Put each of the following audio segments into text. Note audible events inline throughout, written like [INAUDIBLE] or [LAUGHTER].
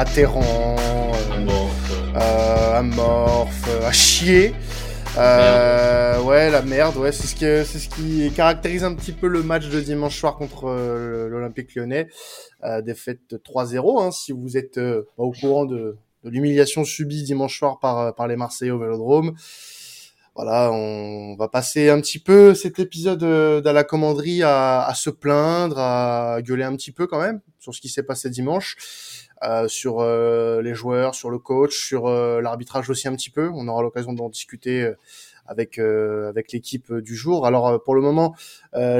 atterrant, euh, amorphe, à chier. Euh, ouais, la merde, ouais, c'est ce qui, c'est ce qui caractérise un petit peu le match de dimanche soir contre euh, l'Olympique Lyonnais. Euh, défaite 3-0. Hein, si vous êtes euh, au courant de, de l'humiliation subie dimanche soir par par les Marseillais au Vélodrome. Voilà, on va passer un petit peu cet épisode euh, dans la commanderie à, à, se plaindre, à gueuler un petit peu quand même sur ce qui s'est passé dimanche. Euh, sur euh, les joueurs, sur le coach, sur euh, l'arbitrage aussi un petit peu. On aura l'occasion d'en discuter euh, avec avec l'équipe du jour. Alors pour le moment,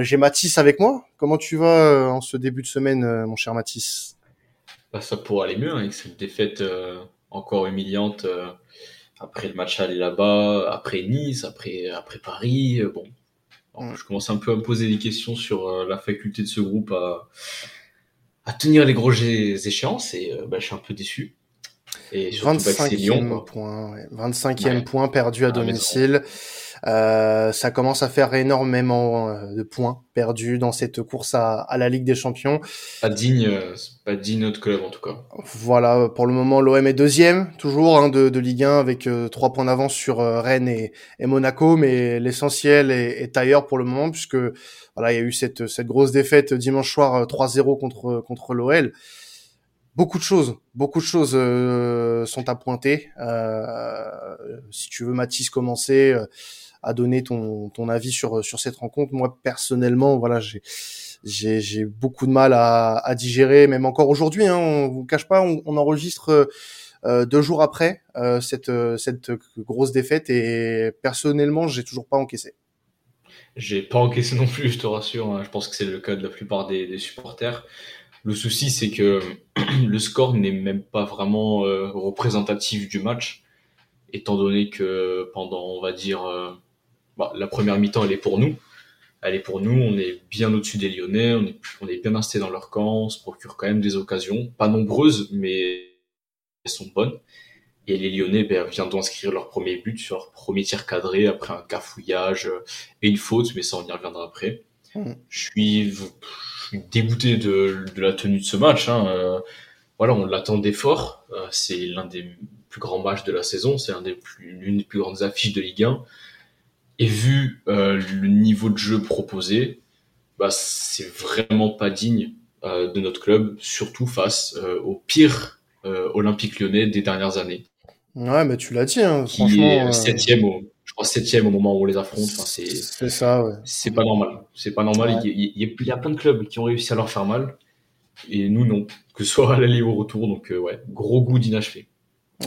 j'ai Mathis avec moi. Comment tu vas en ce début de semaine, mon cher Mathis? Bah, Ça pourrait aller mieux hein, avec cette défaite encore humiliante après le match aller là-bas, après Nice, après après Paris. bon, Alors, je commence un peu à me poser des questions sur la faculté de ce groupe à à tenir les gros échéances et euh, bah, je suis un peu déçu. Et 25e Lyon, point, ouais. 25e ouais. point perdu à domicile. Euh, ça commence à faire énormément euh, de points perdus dans cette course à, à la Ligue des Champions. Pas digne, euh, pas digne notre club en tout cas. Voilà, pour le moment l'OM est deuxième toujours hein, de, de, Ligue 1 avec euh, trois points d'avance sur euh, Rennes et, et, Monaco, mais l'essentiel est, est, ailleurs pour le moment puisque voilà il y a eu cette, cette grosse défaite dimanche soir 3-0 contre contre l'OL beaucoup de choses, beaucoup de choses euh, sont à pointer. Euh, si tu veux, Mathis, commencer à donner ton, ton avis sur, sur cette rencontre. Moi, personnellement, voilà, j'ai j'ai, beaucoup de mal à, à digérer, même encore aujourd'hui. Hein, on vous cache pas, on, on enregistre euh, deux jours après euh, cette, cette grosse défaite et personnellement, j'ai toujours pas encaissé. J'ai pas encaissé non plus, je te rassure. Hein. Je pense que c'est le cas de la plupart des, des supporters. Le souci, c'est que [CLEARS THROAT] le score n'est même pas vraiment euh, représentatif du match, étant donné que pendant, on va dire, euh, bah, la première mi-temps, elle est pour nous. Elle est pour nous, on est bien au-dessus des Lyonnais, on est, on est bien installé dans leur camp, on se procure quand même des occasions, pas nombreuses, mais elles sont bonnes. Et les Lyonnais ben, viennent d'inscrire leur premier but sur leur premier tir cadré après un cafouillage et une faute, mais ça on y reviendra après. Mmh. Je suis, je suis dégoûté de, de, la tenue de ce match. Hein. Euh, voilà, on l'attendait fort. Euh, c'est l'un des plus grands matchs de la saison, c'est l'une des, des plus grandes affiches de Ligue 1. Et vu euh, le niveau de jeu proposé, bah, c'est vraiment pas digne euh, de notre club, surtout face euh, au pire Olympique lyonnais des dernières années. Ouais, mais tu l'as dit, hein, qui franchement. Est septième au, je crois septième au moment où on les affronte. Enfin, c'est, ça, ouais. C'est pas normal. C'est pas normal. Ouais. Il, y il, y a, plein de clubs qui ont réussi à leur faire mal. Et nous, non. Que ce soit à l'aller ou au retour. Donc, ouais, gros goût d'inachevé.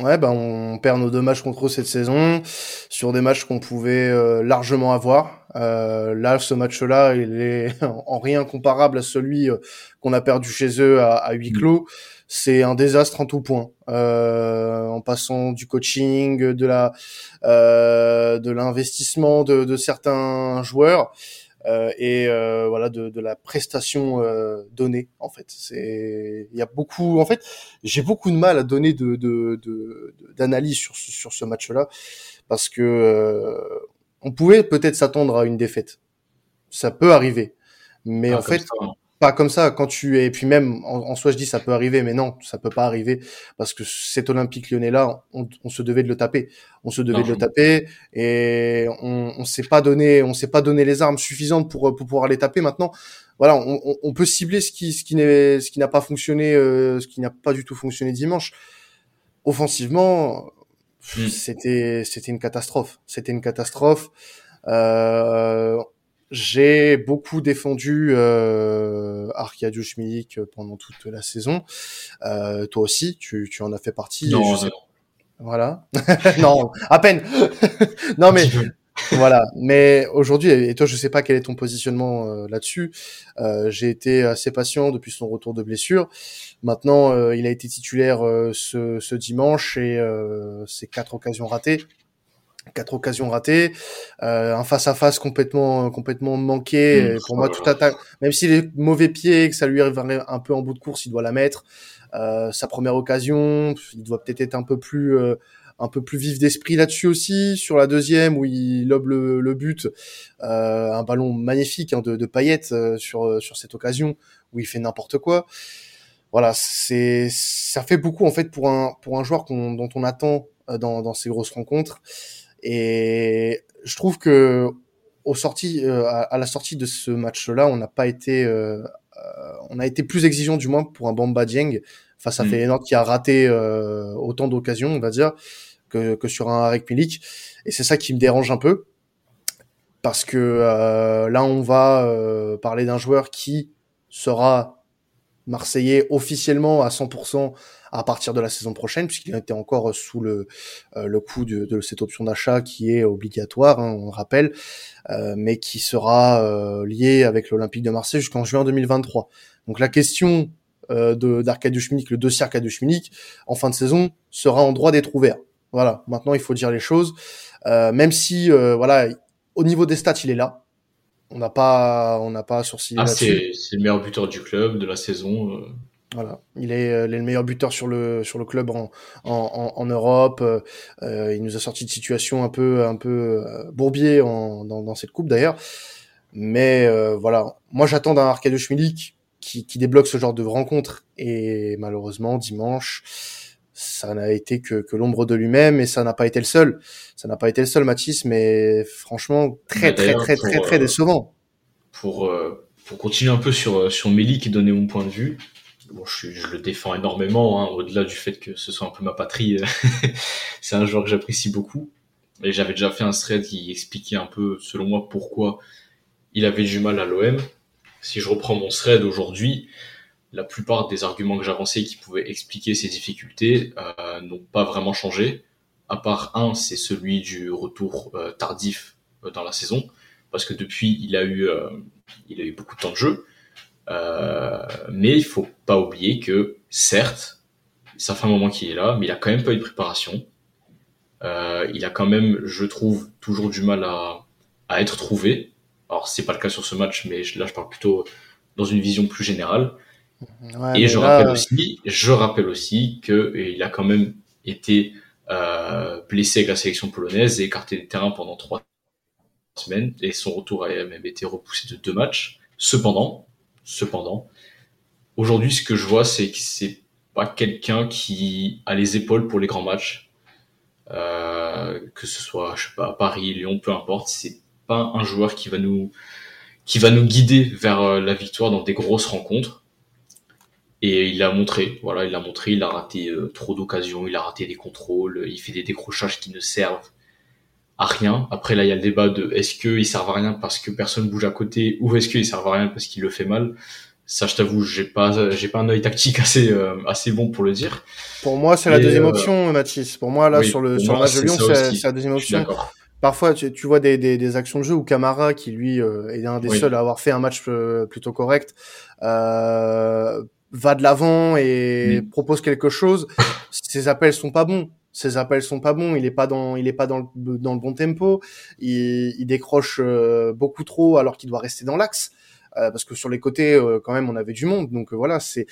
Ouais, ben on perd nos deux matchs contre eux cette saison sur des matchs qu'on pouvait euh, largement avoir. Euh, là, ce match-là, il est [LAUGHS] en rien comparable à celui euh, qu'on a perdu chez eux à, à huis clos. C'est un désastre en tout point, euh, en passant du coaching, de la, de l'investissement de, de, certains joueurs. Euh, et euh, voilà de, de, la prestation euh, donnée en fait. C'est il y a beaucoup en fait j'ai beaucoup de mal à donner de d'analyse de, de, sur sur ce match là parce que euh, on pouvait peut-être s'attendre à une défaite. Ça peut arriver. Mais ah, en fait ça. Hein pas comme ça. Quand tu es et puis même en, en, soi je dis ça peut arriver mais non ça peut pas arriver parce que cet Olympique Lyonnais là on, on se devait de le taper. On se devait non, de le taper et on, on s'est pas donné on s'est pas donné les armes suffisantes pour pour pouvoir les taper. Maintenant voilà on, on peut cibler ce qui ce qui n'est ce qui n'a pas fonctionné euh, ce qui n'a pas du tout fonctionné dimanche. Offensivement mmh. c'était c'était une catastrophe. C'était une catastrophe. Euh, j'ai beaucoup défendu euh, Arkadiusz Milik pendant toute la saison. Euh, toi aussi, tu, tu en as fait partie. Non, non. Voilà. [LAUGHS] non, à peine. [LAUGHS] non, mais voilà. Mais aujourd'hui, et toi, je sais pas quel est ton positionnement euh, là-dessus. Euh, j'ai été assez patient depuis son retour de blessure. Maintenant, euh, il a été titulaire euh, ce, ce, dimanche et euh, c'est quatre occasions ratées quatre occasions ratées, euh, un face à face complètement complètement manqué. Mmh, pour moi, tout attaque, même s'il est mauvais pied, que ça lui arrive un peu en bout de course, il doit la mettre. Euh, sa première occasion, il doit peut-être être un peu plus euh, un peu plus vif d'esprit là-dessus aussi. Sur la deuxième où il lobe le, but, euh, un ballon magnifique hein, de, de paillettes sur sur cette occasion où il fait n'importe quoi. Voilà, c'est ça fait beaucoup en fait pour un pour un joueur dont on attend dans, dans ces grosses rencontres. Et je trouve que au sorti, à, la sortie de ce match-là, on n'a pas été, on a été plus exigeant du moins pour un Bamba Dieng face à mm. Feyenoord qui a raté euh, autant d'occasions, on va dire, que, que sur un Arek Milik. Et c'est ça qui me dérange un peu. Parce que euh, là, on va euh, parler d'un joueur qui sera marseillais officiellement à 100% à partir de la saison prochaine, puisqu'il été encore sous le, le coup de, de cette option d'achat qui est obligatoire, hein, on rappelle, mais qui sera lié avec l'Olympique de Marseille jusqu'en juin 2023. Donc la question euh, d'Arcadius Milik, le dossier Arcadius Milik, en fin de saison, sera en droit d'être ouvert. Voilà, maintenant il faut dire les choses. Euh, même si, euh, voilà, au niveau des stats, il est là. On n'a pas, on n'a pas sourcillé ah, c'est, c'est le meilleur buteur du club de la saison. Euh. Voilà, il est, le meilleur buteur sur le sur le club en en, en Europe. il nous a sorti de situation un peu un peu bourbier en, dans, dans cette coupe d'ailleurs. Mais voilà, moi j'attends d'un Arcadius Milik qui, qui débloque ce genre de rencontre. Et malheureusement, dimanche, ça n'a été que, que l'ombre de lui-même et ça n'a pas été le seul. Ça n'a pas été le seul, Mathis, mais franchement, très, très, très, très, très, décevant. Pour, euh, pour continuer un peu sur, euh, sur Méli qui donnait mon point de vue, bon, je, je le défends énormément, hein, au-delà du fait que ce soit un peu ma patrie. [LAUGHS] c'est un joueur que j'apprécie beaucoup. Et j'avais déjà fait un thread qui expliquait un peu, selon moi, pourquoi il avait du mal à l'OM si je reprends mon thread aujourd'hui, la plupart des arguments que j'avançais qui pouvaient expliquer ces difficultés euh, n'ont pas vraiment changé. À part un, c'est celui du retour euh, tardif euh, dans la saison, parce que depuis il a eu, a eu beaucoup de temps de jeu. mais il faut pas oublier que certes, ça fait un moment qu'il est là, mais il a quand même pas eu de préparation. il a quand même, je trouve, toujours du mal à, à être trouvé. Alors c'est pas le cas sur ce match, mais là je parle plutôt dans une vision plus générale. Et je rappelle aussi, je rappelle aussi que il a quand même été euh, blessé avec la sélection polonaise et écarté des terrains pendant trois semaines et son retour a même été repoussé de deux matchs. Cependant, cependant, aujourd'hui ce que je vois c'est que c'est pas quelqu'un qui a les épaules pour les grands matchs, euh, que ce soit je sais pas Paris, Lyon, peu importe. C'est pas un joueur qui va nous qui va nous guider vers euh, la victoire dans des grosses rencontres. Et il a montré, voilà, il a montré, il a raté euh, trop d'occasions, il a raté des contrôles, il fait des décrochages qui ne servent à rien. Après là, il y a le débat de est-ce qu'il servent à rien parce que personne bouge à côté ou est-ce qu'il servent à rien parce qu'il le fait mal. Ça, je t'avoue, j'ai pas, j'ai pas un œil tactique assez, euh, assez bon pour le dire. Pour moi, c'est la deuxième option, Mathis. Pour moi, là, sur le, sur le match de Lyon, c'est la deuxième option parfois tu, tu vois des, des, des, actions de jeu où Camara, qui lui euh, est un des seuls à avoir fait un match euh, plutôt correct, euh, va de l'avant et propose quelque chose. Ses appels sont pas bons. Ses appels sont pas bons. Il est pas dans, il est pas dans le, dans le bon tempo. Il, il décroche euh, beaucoup trop alors qu'il doit rester dans l'axe. parce que sur les côtés, quand même, on avait du monde. Donc voilà, c'est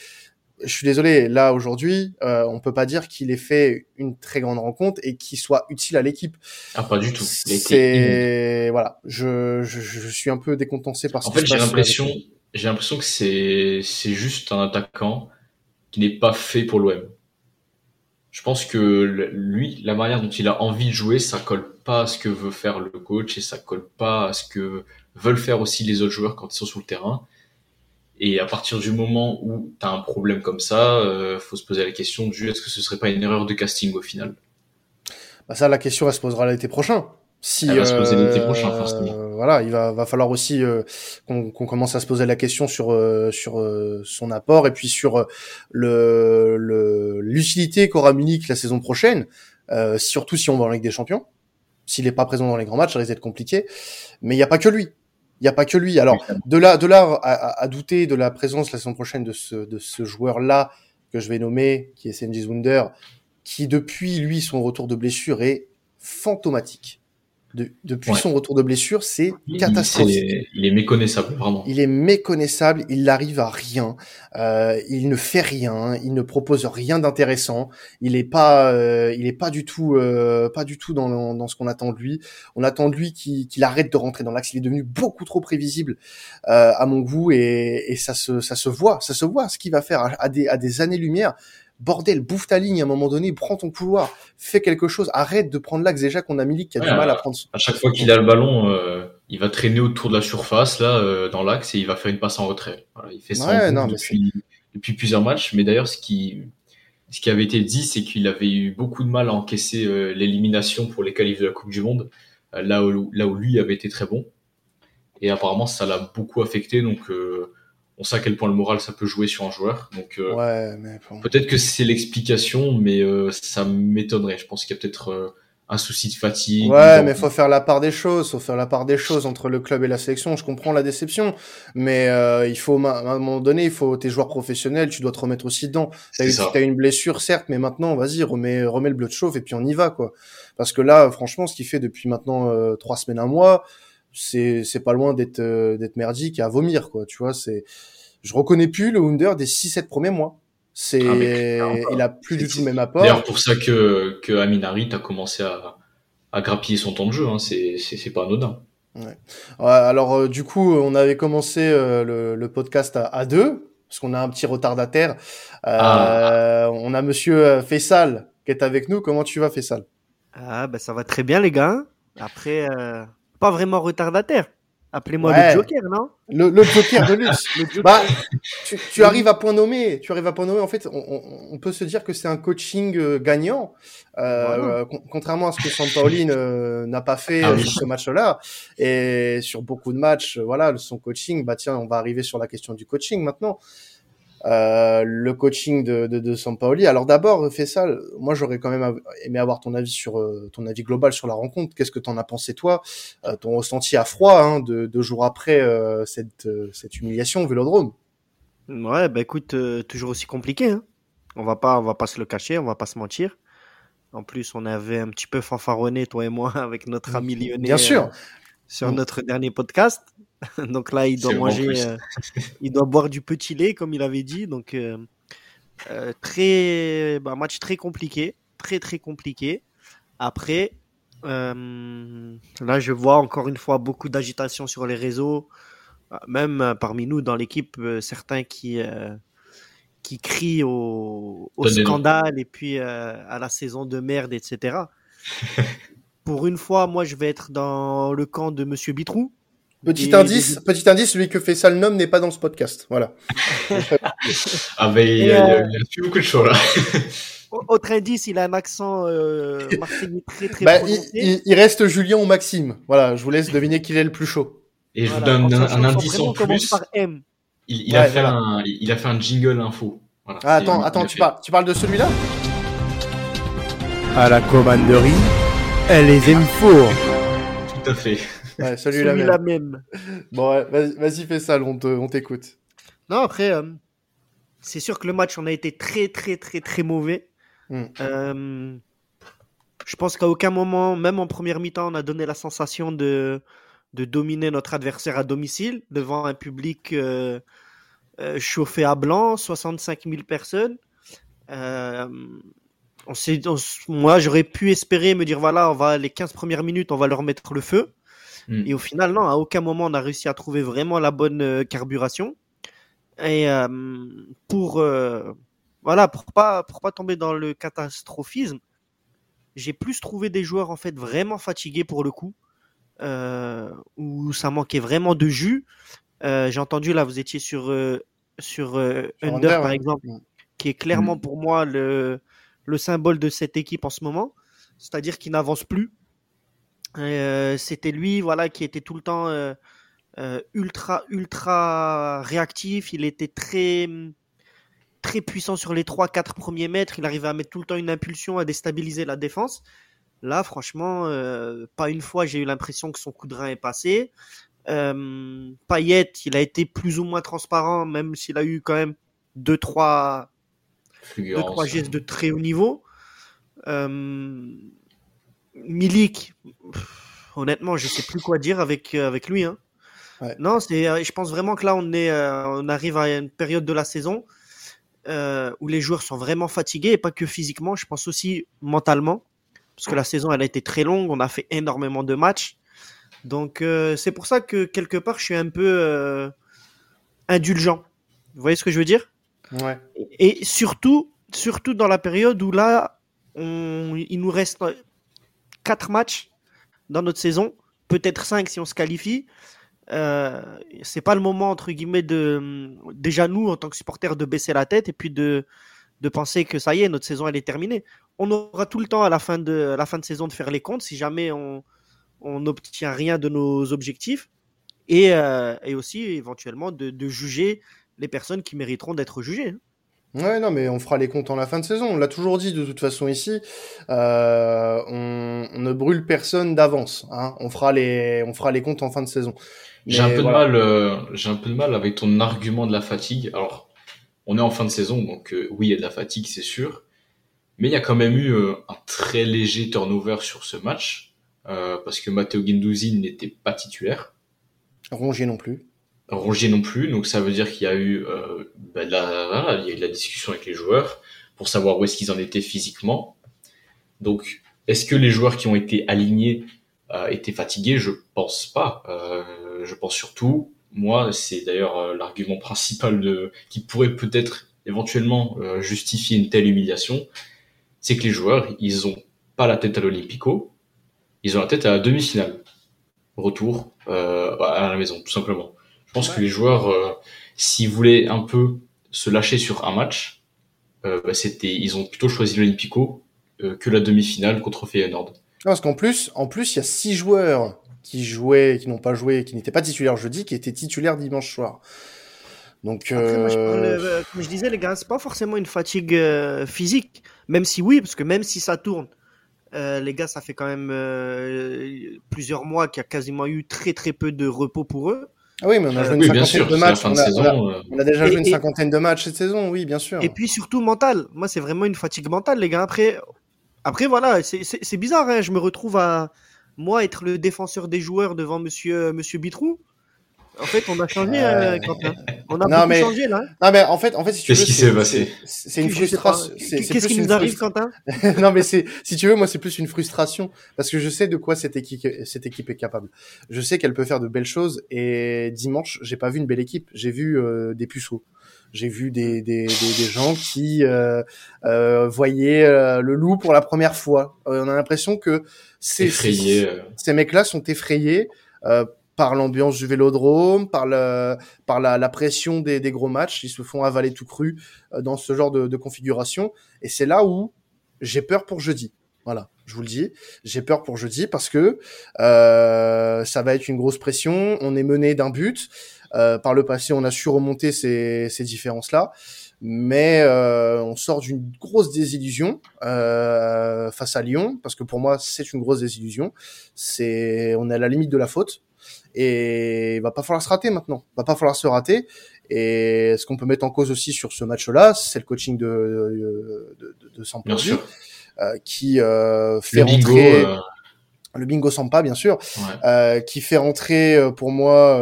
je suis désolé, là aujourd'hui, euh, on peut pas dire qu'il ait fait une très grande rencontre et qu'il soit utile à l'équipe. Ah, pas du tout. C'est voilà, je, je, je, suis un peu décontenancé par. En fait, j'ai l'impression, j'ai l'impression que c'est juste un attaquant qui n'est pas fait pour l'OM. Je pense que lui, la manière dont il a envie de jouer, ça colle pas à ce que veut faire le coach et ça colle pas à ce que veulent faire aussi les autres joueurs quand ils sont sur le terrain. Et à partir du moment où tu as un problème comme ça, euh, faut se poser la question du est-ce que ce serait pas une erreur de casting au final? Bah Ça, la question, elle se posera l'été prochain. Si, elle va se poser l'été prochain, euh, forcément. Voilà, il va, va falloir aussi euh, qu'on commence à se poser la question sur euh, sur son apport et puis sur le l'utilité qu'aura Munich la saison prochaine, surtout si on va en Ligue des Champions. S'il n'est pas présent dans les grands matchs, ça risque d'être compliqué. Mais il n'y a pas que lui. Il n'y a pas que lui. Alors, de là, de là à, douter de la présence la saison prochaine de ce, de ce joueur-là que je vais nommer, qui est Senji Wunder, qui depuis lui son retour de blessure est fantomatique. Depuis son retour de blessure, c'est catastrophique. il est méconnaissable, vraiment. Il est méconnaissable, il n'arrive à rien, euh, il ne fait rien, il ne propose rien d'intéressant, il est pas, euh, il est pas du tout, euh, pas du tout dans, dans ce qu'on attend de lui. On attend de lui qu'il arrête de rentrer dans l'axe. Il est devenu beaucoup trop prévisible euh, à mon goût et, et, ça se, ça se voit, ça se voit ce qu'il va faire à, à des, à des années-lumière bordel, bouffe ta ligne à un moment donné, prends ton couloir, fais quelque chose, arrête de prendre l'axe déjà qu'on a Milik qui a du mal à prendre. À chaque fois qu'il a le ballon, euh, il va traîner autour de la surface là euh, dans l'axe et il va faire une passe en retrait. Voilà, il fait ça depuis, depuis, plusieurs matchs. Mais d'ailleurs, ce qui ce qui avait été dit, c'est qu'il avait eu beaucoup de mal à encaisser euh, l'élimination pour les qualifs de la Coupe du Monde, là où là où lui avait été très bon. Et apparemment, ça l'a beaucoup affecté. Donc on sait à quel point le moral ça peut jouer sur un joueur. Donc euh, peut-être que c'est l'explication, mais euh, ça m'étonnerait. Je pense qu'il y a peut-être euh, un souci de fatigue. Ouais, mais faut faire la part des choses. Faut faire la part des choses entre le club et la sélection. Je comprends la déception, mais il faut à un moment donné, il faut tes joueurs professionnels, tu dois te remettre aussi dedans. T'as eu, une blessure, certes, mais maintenant, vas-y, remets, remets le bleu de chauffe et puis on y va, quoi. Parce que là, franchement, ce qu'il fait depuis maintenant trois semaines, un mois c'est c'est pas loin d'être d'être merdique et à vomir quoi tu vois c'est je reconnais plus le Wunder des 6-7 premiers mois. C'est, ah, il a plus du tout le même apport. D'ailleurs, pour ça que, que Aminari a commencé à, à grappiller son temps de jeu, hein. c'est, c'est, pas anodin. Ouais. alors, euh, du coup, on avait commencé euh, le, le, podcast à, à, deux, parce qu'on a un petit retardataire. Euh, ah. On a monsieur Fessal qui est avec nous. Comment tu vas, Fessal Ah, ben ça va très bien, les gars. Après, pas vraiment retardataire. Appelez-moi le Joker, non? Le, le, Joker de luxe. [LAUGHS] Bah, tu, tu, arrives à point nommé. Tu arrives à point nommé. En fait, on, on peut se dire que c'est un coaching euh, gagnant, euh, contrairement à ce que Sampaoli n'a pas fait ah sur ce match-là. Et sur beaucoup de matchs, voilà, son coaching. Bah tiens, on va arriver sur la question du coaching maintenant. Euh, le coaching de, de, de Sampaoli. Alors d'abord, fais ça. Moi, j'aurais quand même aimé avoir ton avis sur euh, ton avis global sur la rencontre. Qu'est-ce que t'en as pensé toi? Euh, Ton ressenti à froid hein, de deux jours après cette cette humiliation au Vélodrome. Ouais, bah écoute, toujours aussi compliqué. Hein. On va pas, on va pas se le cacher, on va pas se mentir. En plus, on avait un petit peu fanfaronné toi et moi [LAUGHS] avec notre ami Lyonnais. Bien sûr. sur notre dernier podcast. [LAUGHS] donc là, il doit manger, euh, il doit boire du petit lait, comme il avait dit. Donc, euh, euh, très, bah, match très compliqué, très très compliqué. Après, là, je vois encore une fois beaucoup d'agitation sur les réseaux, même parmi nous dans l'équipe, certains qui qui crient au, au scandale et puis à la saison de merde, etc. [LAUGHS] Pour une fois, moi, je vais être dans le camp de Monsieur Bitrou Petit indice, petit indice, celui que fait ça le nom n'est pas dans ce podcast. Voilà. ah ben il y, a, beaucoup de choses là. Autre indice, il a un accent euh, marseillais très très bah, il, il, reste Julien ou Maxime. Voilà, je vous laisse deviner qui est le plus chaud. Et je vous donne un, indice en plus. Par M. Il, il a fait un, il a fait un jingle info. Voilà, ah, attends, attends, tu parles, tu parles de celui-là? À la commanderie, elle les infos. Tout à fait. Ouais, [LAUGHS] celui-là même. Bon, vas-y, fais ça, on t'écoute. Non, après, euh, c'est sûr que le match, on a été très, très, très, très mauvais. Hmm. Euh, je pense qu'à aucun moment, même en première mi-temps, on a donné la sensation de, de dominer notre adversaire à domicile devant un public euh, chauffé à blanc, 65 000 personnes. On moi, j'aurais pu espérer me dire voilà, on va les 15 premières minutes, on va leur mettre le feu. Mm. Et au final, non, à aucun moment on a réussi à trouver vraiment la bonne euh, carburation. Et euh, pour euh, voilà, pour pas pour pas tomber dans le catastrophisme, j'ai plus trouvé des joueurs en fait vraiment fatigués pour le coup, où ça manquait vraiment de jus. j'ai entendu là, vous étiez sur sur Under, par exemple, qui est clairement mm. pour moi le le symbole de cette équipe en ce moment, c'est-à-dire qu'il n'avance plus. Euh, c'était lui, voilà, qui était tout le temps euh, euh, ultra, ultra réactif. Il était très, très puissant sur les 3-4 premiers mètres. Il arrivait à mettre tout le temps une impulsion, à déstabiliser la défense. Là, franchement, pas une fois, j'ai eu l'impression que son coup de rein est passé. Payet, il a été plus ou moins transparent, même s'il a eu quand même 2-3 deux, trois gestes de très haut niveau. Milik, honnêtement, je sais plus quoi dire avec, euh, avec lui. Hein. Non, c'est, euh, je pense vraiment que là, on, est, on arrive à une période de la saison où les joueurs sont vraiment fatigués, et pas que physiquement, je pense aussi mentalement, parce que la saison, elle a été très longue, on a fait énormément de matchs. Donc, c'est pour ça que quelque part, je suis un peu indulgent. Vous voyez ce que je veux dire? Ouais. Et surtout, surtout dans la période où là, on, il nous reste quatre matchs dans notre saison, peut-être cinq si on se qualifie. Euh, c'est pas le moment entre guillemets de déjà nous en tant que supporters de baisser la tête et puis de de penser que ça y est notre saison elle est terminée. On aura tout le temps à la fin de la fin de saison de faire les comptes si jamais on n'obtient rien de nos objectifs et, euh, et aussi éventuellement de, de, juger les personnes qui mériteront d'être jugées. Ouais, non, mais on fera les comptes en la fin de saison. On l'a toujours dit de toute façon ici. Euh, on, on, ne brûle personne d'avance. Hein. On fera les, on fera les comptes en fin de saison. J'ai un peu de mal, euh, j'ai un peu de mal avec ton argument de la fatigue. Alors, on est en fin de saison, donc euh, oui, il y a de la fatigue, c'est sûr. Mais il y a quand même eu un très léger turnover sur ce match parce que Matteo Guendouzi n'était pas titulaire. Rongier non plus. Rongier non plus, donc ça veut dire qu'il y a eu euh, bah, la, il y a eu de la discussion avec les joueurs pour savoir où est-ce qu'ils en étaient physiquement. Donc, est-ce que les joueurs qui ont été alignés euh, étaient fatigués? Je pense pas. Euh, je pense surtout, moi, c'est d'ailleurs euh, l'argument principal de qui pourrait peut-être éventuellement euh, justifier une telle humiliation, c'est que les joueurs, ils ont pas la tête à l'Olympico, ils ont la tête à la demi-finale, retour à la maison, tout simplement. Je pense que les joueurs, euh, s'ils voulaient un peu se lâcher sur un match, euh, bah, c'était, ils ont plutôt choisi l'Olympico euh, que la demi-finale contre Feyenoord. Parce qu'en plus, en plus, il y a six joueurs qui jouaient, qui n'ont pas joué, qui n'étaient pas titulaires jeudi, qui étaient titulaires dimanche soir. Donc, Après, moi, je parle, comme je disais, les gars, c'est pas forcément une fatigue physique, même si oui, parce que même si ça tourne, euh, les gars, ça fait quand même euh, plusieurs mois qu'il y a quasiment eu très très peu de repos pour eux. Ah oui, mais on a joué une cinquantaine de matchs. On a, saison, on, a, on a, déjà et, joué une cinquantaine de matchs cette saison, oui, bien sûr. Et puis surtout mental. Moi, c'est vraiment une fatigue mentale, les gars. Après, après voilà, c'est bizarre. Hein. Je me retrouve à moi être le défenseur des joueurs devant Monsieur Monsieur Bitrou. En fait, on a changé, euh, Quentin. On a non, mais... changé là. Non, mais en fait, en fait, si tu Qu'est-ce qui s'est passé C'est une frustration. Qu'est-ce qui nous arrive, Quentin? [LAUGHS] Non, mais c'est, si tu veux, moi, c'est plus une frustration parce que je sais de quoi cette équipe, cette équipe est capable. Je sais qu'elle peut faire de belles choses et dimanche, j'ai pas vu une belle équipe. J'ai vu euh, des puceaux. J'ai vu des, des, des, des, gens qui euh, euh, voyaient euh, le loup pour la première fois. on a l'impression que ces, ces, ces mecs-là sont effrayés par l'ambiance du vélodrome, par, le, par la, la pression des, des, gros matchs. Ils se font avaler tout cru euh, dans ce genre de, de configuration. Et c'est là où j'ai peur pour jeudi. Voilà, je vous le dis. J'ai peur pour jeudi parce que euh, ça va être une grosse pression. On est mené d'un but. Euh, par le passé, on a su remonter ces, ces différences-là. Mais euh, on sort d'une grosse désillusion euh, face à Lyon, parce que pour moi, c'est une grosse désillusion. C'est, on est à la limite de la faute et il va pas falloir se rater maintenant. Il va pas falloir se rater. Et ce qu'on peut mettre en cause aussi sur ce match-là, c'est le coaching de de, de, de Sampaoli, euh, qui euh, fait le bingo, rentrer euh... le bingo Sampa bien sûr, ouais. qui fait rentrer pour moi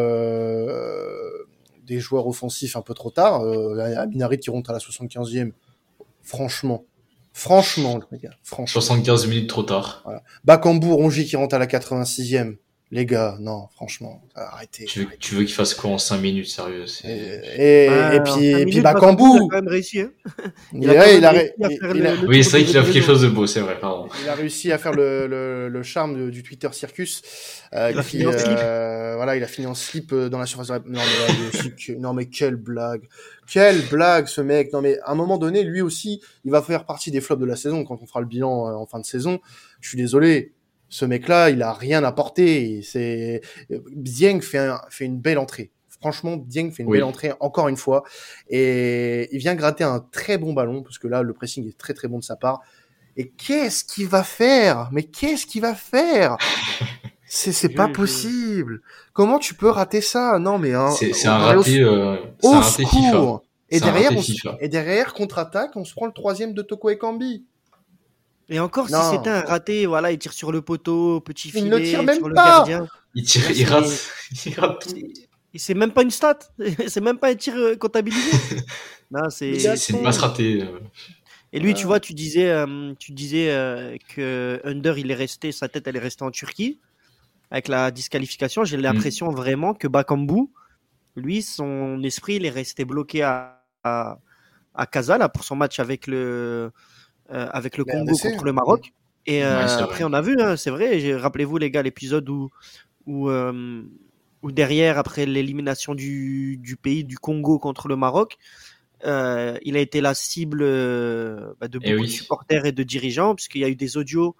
des joueurs offensifs un peu trop tard. Euh, Aminarit qui rentre à la 75e, franchement. Franchement, les gars. Franchement. 75 minutes trop tard. Voilà. Bakambu, Rongi qui rentre à la 86e. Les gars, non, franchement, arrêtez. Tu veux, tu veux qu'il fasse quoi en 5 minutes, sérieux Et, et, Ah, et puis, et puis Il a Bakambu, quand même réussi. Hein il, [LAUGHS] il a a, il a, réussi à il- faire il a- le- Oui, c'est vrai qu'il a fait quelque chose de beau, c'est vrai, pardon. il a réussi à faire le, le, le charme de- du Twitter Circus. Euh, Il a qui, fini en slip. euh, voilà, il a fini en slip euh, dans la surface Non mais, non mais quelle blague. Quelle blague ce mec. Non mais à un moment donné, lui aussi, il va faire partie des flops de la saison quand on fera le bilan euh, en fin de saison. Je suis désolé. Ce mec-là, il a rien apporté. C'est Dieng fait, un- fait une belle entrée. Franchement, Dieng fait une Oui. belle entrée encore une fois et il vient gratter un très bon ballon parce que là, le pressing est très très bon de sa part. Et qu'est-ce qu'il va faire? Mais qu'est-ce qu'il va faire? C'est c'est pas [LAUGHS] possible. Comment tu peux rater ça? Non mais hein, C'est un au- raté, euh, c'est au un raté FIFA. secours. Et C'est un derrière, on, et derrière contre-attaque, on se prend le troisième de Toko Ekambi. Et encore, si c'était un raté, voilà, il tire sur le poteau, petit filet, il ne tire même sur le pas. gardien. Il tire, il rate, [LAUGHS] il rate tout. C'est même pas une stat, [LAUGHS] c'est même pas un tir euh, comptabilisé. [LAUGHS] non, c'est C'est une passe ratée. euh. Et lui, tu vois, tu disais, euh, tu disais euh, que Under, il est resté, sa tête, elle est restée en Turquie avec la disqualification. J'ai l'impression vraiment que Bakambu, lui, son esprit, il est resté bloqué à, à, à Casa, là, pour son match avec le, euh, avec le La Congo RDC. contre le Maroc. Et euh, Ouais, après, on a vu, hein, c'est vrai. Rappelez-vous, les gars, l'épisode où, où, euh, où derrière, après l'élimination du, du pays du Congo contre le Maroc, euh, il a été la cible euh, bah, de Eh beaucoup oui. de supporters et de dirigeants, puisqu'il y a eu des audios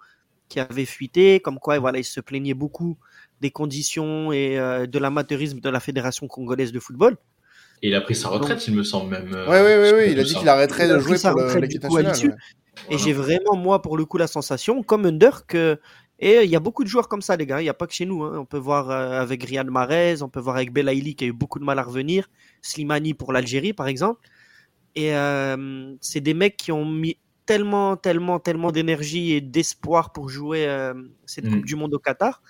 qui avaient fuité, comme quoi voilà, il se plaignait beaucoup des conditions et euh, de l'amateurisme de la Fédération congolaise de football. Et il a pris sa retraite, il me semble même. euh, c'est ouais, un il a dit qu'il arrêterait de jouer pour l'équipe du coup, à nationale. Et j'ai vraiment, moi, pour le coup, la sensation, comme Under, que. Et il y a beaucoup de joueurs comme ça, les gars. Il n'y a pas que chez nous. hein. On peut voir euh, avec Riyad Mahrez, on peut voir avec Belaïli qui a eu beaucoup de mal à revenir, Slimani pour l'Algérie, par exemple. Et euh, c'est des mecs qui ont mis tellement, tellement, tellement d'énergie et d'espoir pour jouer euh, cette Mm. Coupe du Monde au Qatar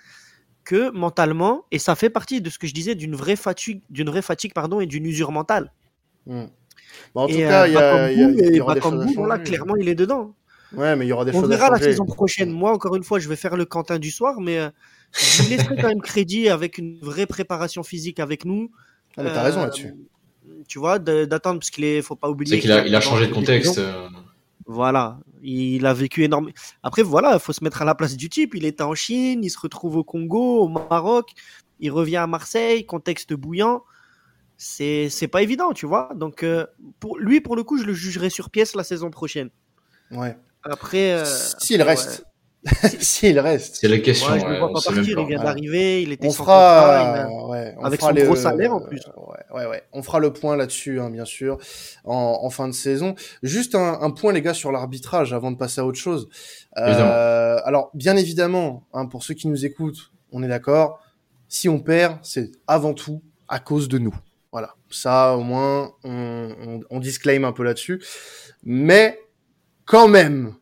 que mentalement, et ça fait partie de ce que je disais d'une vraie fatigue, d'une vraie fatigue pardon, et d'une usure mentale. Hmm. Bon, en tout et cas, euh, il y, a- il y a- Bakambu, il y aura des choses à changer. clairement, il est dedans. Ouais, mais il y aura des On choses verra à la saison prochaine. Moi, encore une fois, je vais faire le Quentin du soir, mais euh, je lui laisserai quand même crédit avec une vraie préparation physique avec nous. Ah, mais t'as Euh, raison là-dessus. Tu vois, d'attendre, parce qu'il est, faut pas oublier. C'est qu'il a, il a changé de contexte. euh, Voilà, il a vécu énormément. Après, voilà, il faut se mettre à la place du type. Il était en Chine, il se retrouve au Congo, au Maroc, il revient à Marseille, contexte bouillant. C'est, c'est pas évident, tu vois. Donc, euh, pour lui, pour le coup, je le jugerai sur pièce la saison prochaine. Ouais. Après, euh, S'il reste. [LAUGHS] S'il reste. C'est la question. Ouais, je ne ouais, vois pas partir, pas. il vient d'arriver, il était On sans fera, a- ouais, on avec fera son le- gros salaire, en plus. Ouais, ouais, ouais. On fera le point là-dessus, hein, bien sûr, en, en fin de saison. Juste un, un point, les gars, sur l'arbitrage, avant de passer à autre chose. Évidemment. Euh, alors, bien évidemment, hein, pour ceux qui nous écoutent, on est d'accord. Si on perd, c'est avant tout à cause de nous. Voilà. Ça, au moins, on, on, on disclaim un peu là-dessus. Mais quand même,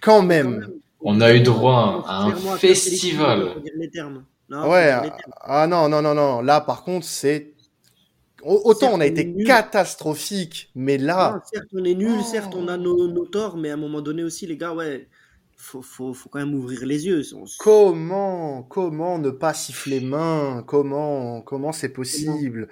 quand même. On a eu droit à un festival. les termes. Non, Ouais, les ah, termes. ah non, non, non, non. Là, par contre, c'est. Au- Autant on a été nul. catastrophique, mais là. Non, certes, on est nul, Oh. certes, on a nos, nos torts, mais à un moment donné aussi, les gars, ouais, faut, faut, faut quand même ouvrir les yeux. On- Comment, comment ne pas siffler main? Comment, comment c'est possible?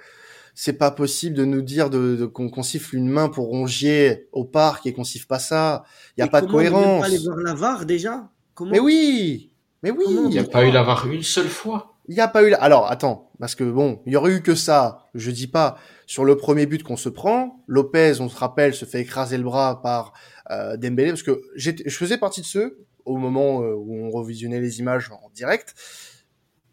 C'est pas possible de nous dire de, de- qu'on qu'on siffle une main pour Rongier au parc et qu'on siffle pas ça. Il y a Et pas de comment ne même cohérence. pas aller voir la VAR déjà? Comment Mais oui, mais oui. Comment Il n'y a pas eu la VAR une seule fois. Il n'y a pas eu. la- Alors attends, parce que bon, il y aurait eu que ça. Je dis pas sur le premier but qu'on se prend. Lopez, on se rappelle, se fait écraser le bras par euh, Dembélé parce que j'étais, je faisais partie de ceux au moment euh, où on revisionnait les images en direct.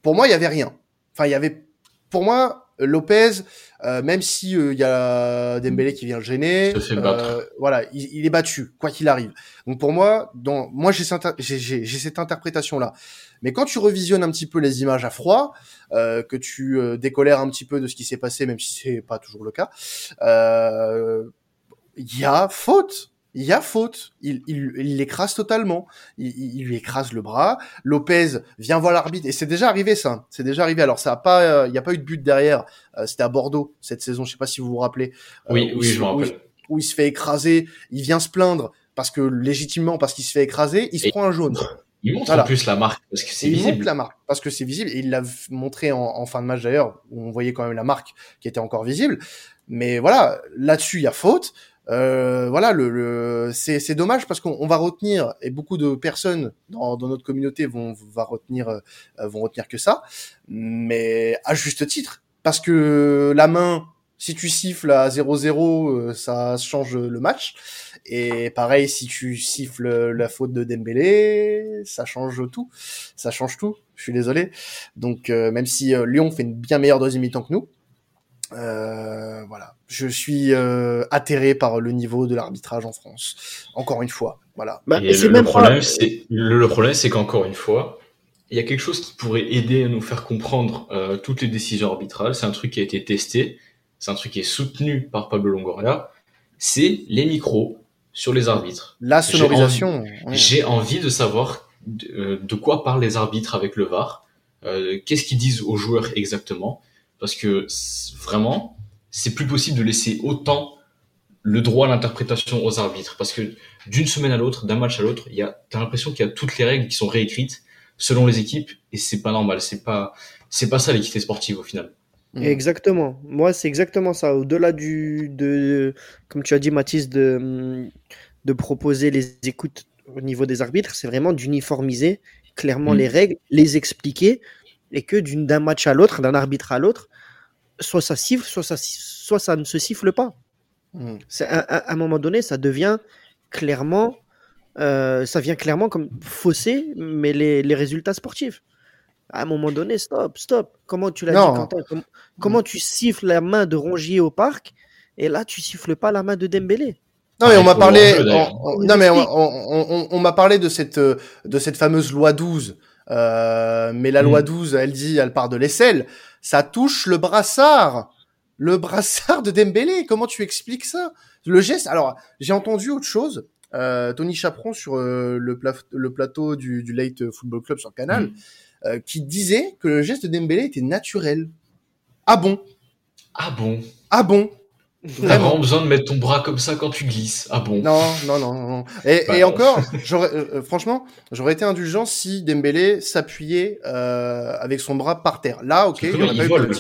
Pour moi, il y avait rien. Enfin, il y avait. Pour moi, Lopez, euh, même si euh, il y a Dembélé qui vient le gêner, euh, voilà, il, il est battu quoi qu'il arrive. Donc pour moi, dans, moi j'ai cette, interprétation là. Mais quand tu revisionnes un petit peu les images à froid, euh, que tu euh, décolères un petit peu de ce qui s'est passé, même si c'est pas toujours le cas, euh, il y a faute. Il y a faute. Il, il, il l'écrase totalement. Il, il- il lui écrase le bras. Lopez vient voir l'arbitre et c'est déjà arrivé ça. C'est déjà arrivé. Alors ça a pas, euh, il y a pas eu de but derrière. Euh, C'était à Bordeaux cette saison. Je sais pas si vous vous rappelez. Euh, Oui, oui, il- je me rappelle. où il se fait écraser. Il vient se plaindre parce que légitimement parce qu'il se fait écraser, il se Et- prend un jaune. [LAUGHS] Il montre Voilà. en plus la marque parce que c'est Et il montre visible. la marque parce que c'est visible et il l'a montré en, en fin de match d'ailleurs où on voyait quand même la marque qui était encore visible. Mais voilà, là-dessus il y a faute. Euh, voilà, le, le c'est dommage parce qu'on on va retenir et beaucoup de personnes dans, dans notre communauté vont retenir euh, vont retenir que ça, mais à juste titre parce que la main si tu siffles à 0-0, euh, ça change le match. Et pareil, si tu siffles la faute de Dembélé, ça change tout. Ça change tout. Je suis désolé. Donc, euh, même si euh, Lyon fait une bien meilleure deuxième mi-temps que nous, euh, voilà. Je suis euh, atterré par le niveau de l'arbitrage en France. Encore une fois. Voilà. Bah, Et et c'est le, le même pas- problème, c'est le, le problème, c'est qu'encore une fois, il y a quelque chose qui pourrait aider à nous faire comprendre euh, toutes les décisions arbitrales. C'est un truc qui a été testé, c'est un truc qui est soutenu par Pablo Longoria. C'est les micros. sur les arbitres. La sonorisation. J'ai envie, de savoir de, de, quoi parlent les arbitres avec le VAR. Euh, Qu'est-ce qu'ils disent aux joueurs exactement? Parce que vraiment, c'est plus possible de laisser autant le droit à l'interprétation aux arbitres. Parce que d'une semaine à l'autre, d'un match à l'autre, il y a, t'as l'impression qu'il y a toutes les règles qui sont réécrites selon les équipes et c'est pas normal. C'est pas, c'est pas ça l'équité sportive au final. Exactement. Moi, c'est exactement ça. Au-delà du, de, comme tu as dit, Mathis, de, de proposer les écoutes au niveau des arbitres, c'est vraiment d'uniformiser clairement mm. les règles, les expliquer, et que d'un match à l'autre, d'un arbitre à l'autre, soit ça siffle, soit ça, soit ça ne se siffle pas. Mm. À, à, un moment donné, ça devient clairement, euh, ça vient clairement comme fausser, mais les, les résultats sportifs à un moment donné, stop, stop. Comment tu l'as dit, Quentin? Comment, tu siffles la main de Rongier au parc et là, tu siffles pas la main de Dembélé? Non mais on m'a parlé, non mais on, m'a parlé de cette de cette fameuse loi 12. Euh, mais la loi 12, mm. elle dit, elle part de l'aisselle. Ça touche le brassard, le brassard de Dembélé. Comment tu expliques ça? Le geste. Alors j'ai entendu autre chose. Euh, Tony Chaperon sur euh, le, le, plateau du, du Late Football Club sur Canal. Mm. Euh, qui disait que le geste de Dembélé était naturel. Ah bon? Ah bon? Ah bon? T'as vraiment besoin de mettre ton bras comme ça quand tu glisses. Ah bon? Non, non, non, non. Et, bah et encore, [LAUGHS] j'aurais, euh, euh, franchement, j'aurais été indulgent si Dembélé s'appuyait euh, avec son bras par terre. Là, ok, il, il vole.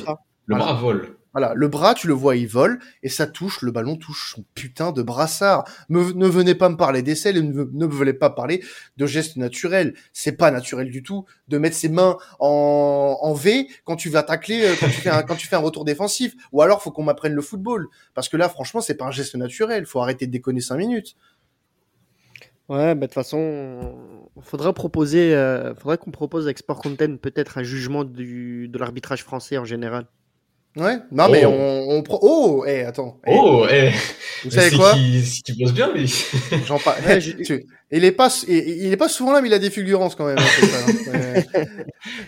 Le bras vole. Voilà, le bras, tu le vois, il vole et ça touche, le ballon touche son putain de brassard. ne venez pas me parler d'essai, et ne, ne venez pas parler de gestes naturels. C'est pas naturel du tout de mettre ses mains en, en V quand tu vas tacler, euh, quand tu fais un, retour défensif. Ou alors, faut qu'on m'apprenne le football. Parce que là, franchement, c'est pas un geste naturel. Faut arrêter de déconner cinq minutes. Ouais, bah, de toute façon, faudra proposer, euh, faudrait qu'on propose avec Sport Content peut-être un jugement de l'arbitrage français en général. Ouais, non, mais oh. on, on Oh, eh, attends. Eh. Oh, eh. Vous savez quoi qui, qui bosse bien, lui. [LAUGHS] J'en parle. il est pas, il, est pas souvent là, mais il a des fulgurances quand même. Hein, [LAUGHS]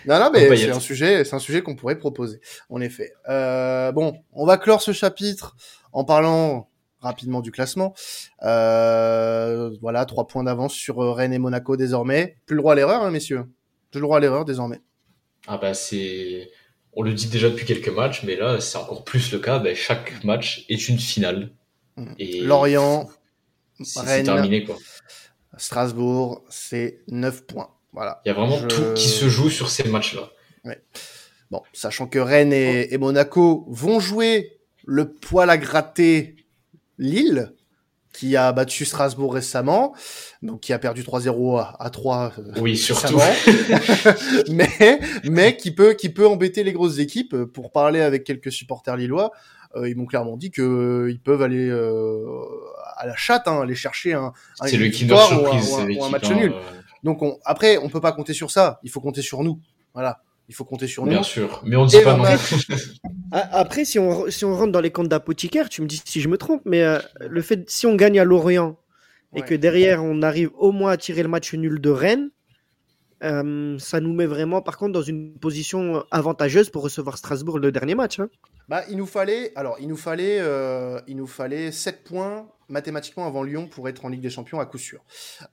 non, non, mais c'est un sujet, c'est un sujet qu'on pourrait proposer. En effet. Euh, bon, on va clore ce chapitre en parlant rapidement du classement. Euh, voilà, trois points d'avance sur Rennes et Monaco désormais. Plus le droit à l'erreur, hein, messieurs. Plus le droit à l'erreur désormais. Ah bah c'est on le dit déjà depuis quelques matchs, mais là, c'est encore plus le cas. Ben, chaque match est une finale. Mm. Et Lorient, c'est terminé, quoi. Strasbourg, c'est 9 points. Voilà. Il y a vraiment tout qui se joue sur ces matchs-là. Bon, sachant que Rennes et, Monaco vont jouer le poil à gratter Lille, qui a battu Strasbourg récemment, donc qui a perdu 3-0 à, 3. Euh, oui, surtout. [LAUGHS] mais mais qui peut qui peut embêter les grosses équipes. Pour parler avec quelques supporters lillois, euh, ils m'ont clairement dit que euh, ils peuvent aller à la chatte, hein, aller chercher un, un le victoire ou, un, match nul. Donc on, après, on peut pas compter sur ça. Il faut compter sur nous. Voilà. Il faut compter sur nous. Bien sûr, mais on dit pas non. [LAUGHS] Après, si on, si on rentre dans les comptes d'apothicaire, tu me dis si je me trompe, mais euh, le fait si on gagne à Lorient et que derrière on arrive au moins à tirer le match nul de Rennes, euh, ça nous met vraiment, par contre, dans une position avantageuse pour recevoir Strasbourg le dernier match. Hein. Bah, il nous fallait, alors, il nous fallait, euh, il nous fallait 7 points mathématiquement avant Lyon pour être en Ligue des Champions à coup sûr.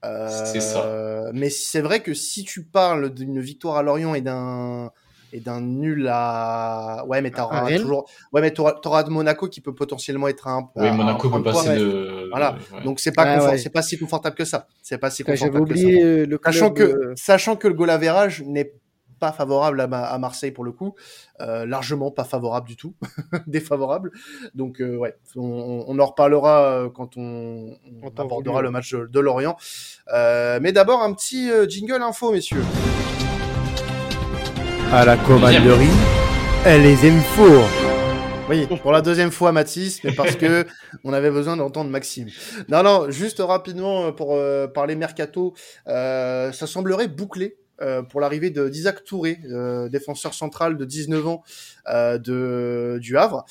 c'est ça. Mais c'est vrai que si tu parles d'une victoire à Lorient et d'un et d'un nul à ouais mais t'auras toujours ouais mais t'auras de Monaco qui peut potentiellement être un oui Monaco peut passer de voilà. donc c'est pas c'est pas si confortable que ça. C'est pas si confortable que ça. le sachant que sachant que le goal average n'est pas favorable à, à, Marseille pour le coup, euh, largement pas favorable du tout, [LAUGHS] défavorable. Donc euh, ouais, on, on, en reparlera euh, quand on, on abordera le match de, de Lorient. Euh, mais d'abord un petit euh, jingle info, messieurs à la commanderie, elle les aime fort. Oui, pour la deuxième fois, Mathis, mais parce que [LAUGHS] on avait besoin d'entendre Maxime. Non, non, juste rapidement pour euh, parler mercato, euh, ça semblerait bouclé euh, pour l'arrivée de d'Isaac Touré, euh, défenseur central de 19 ans de du Havre.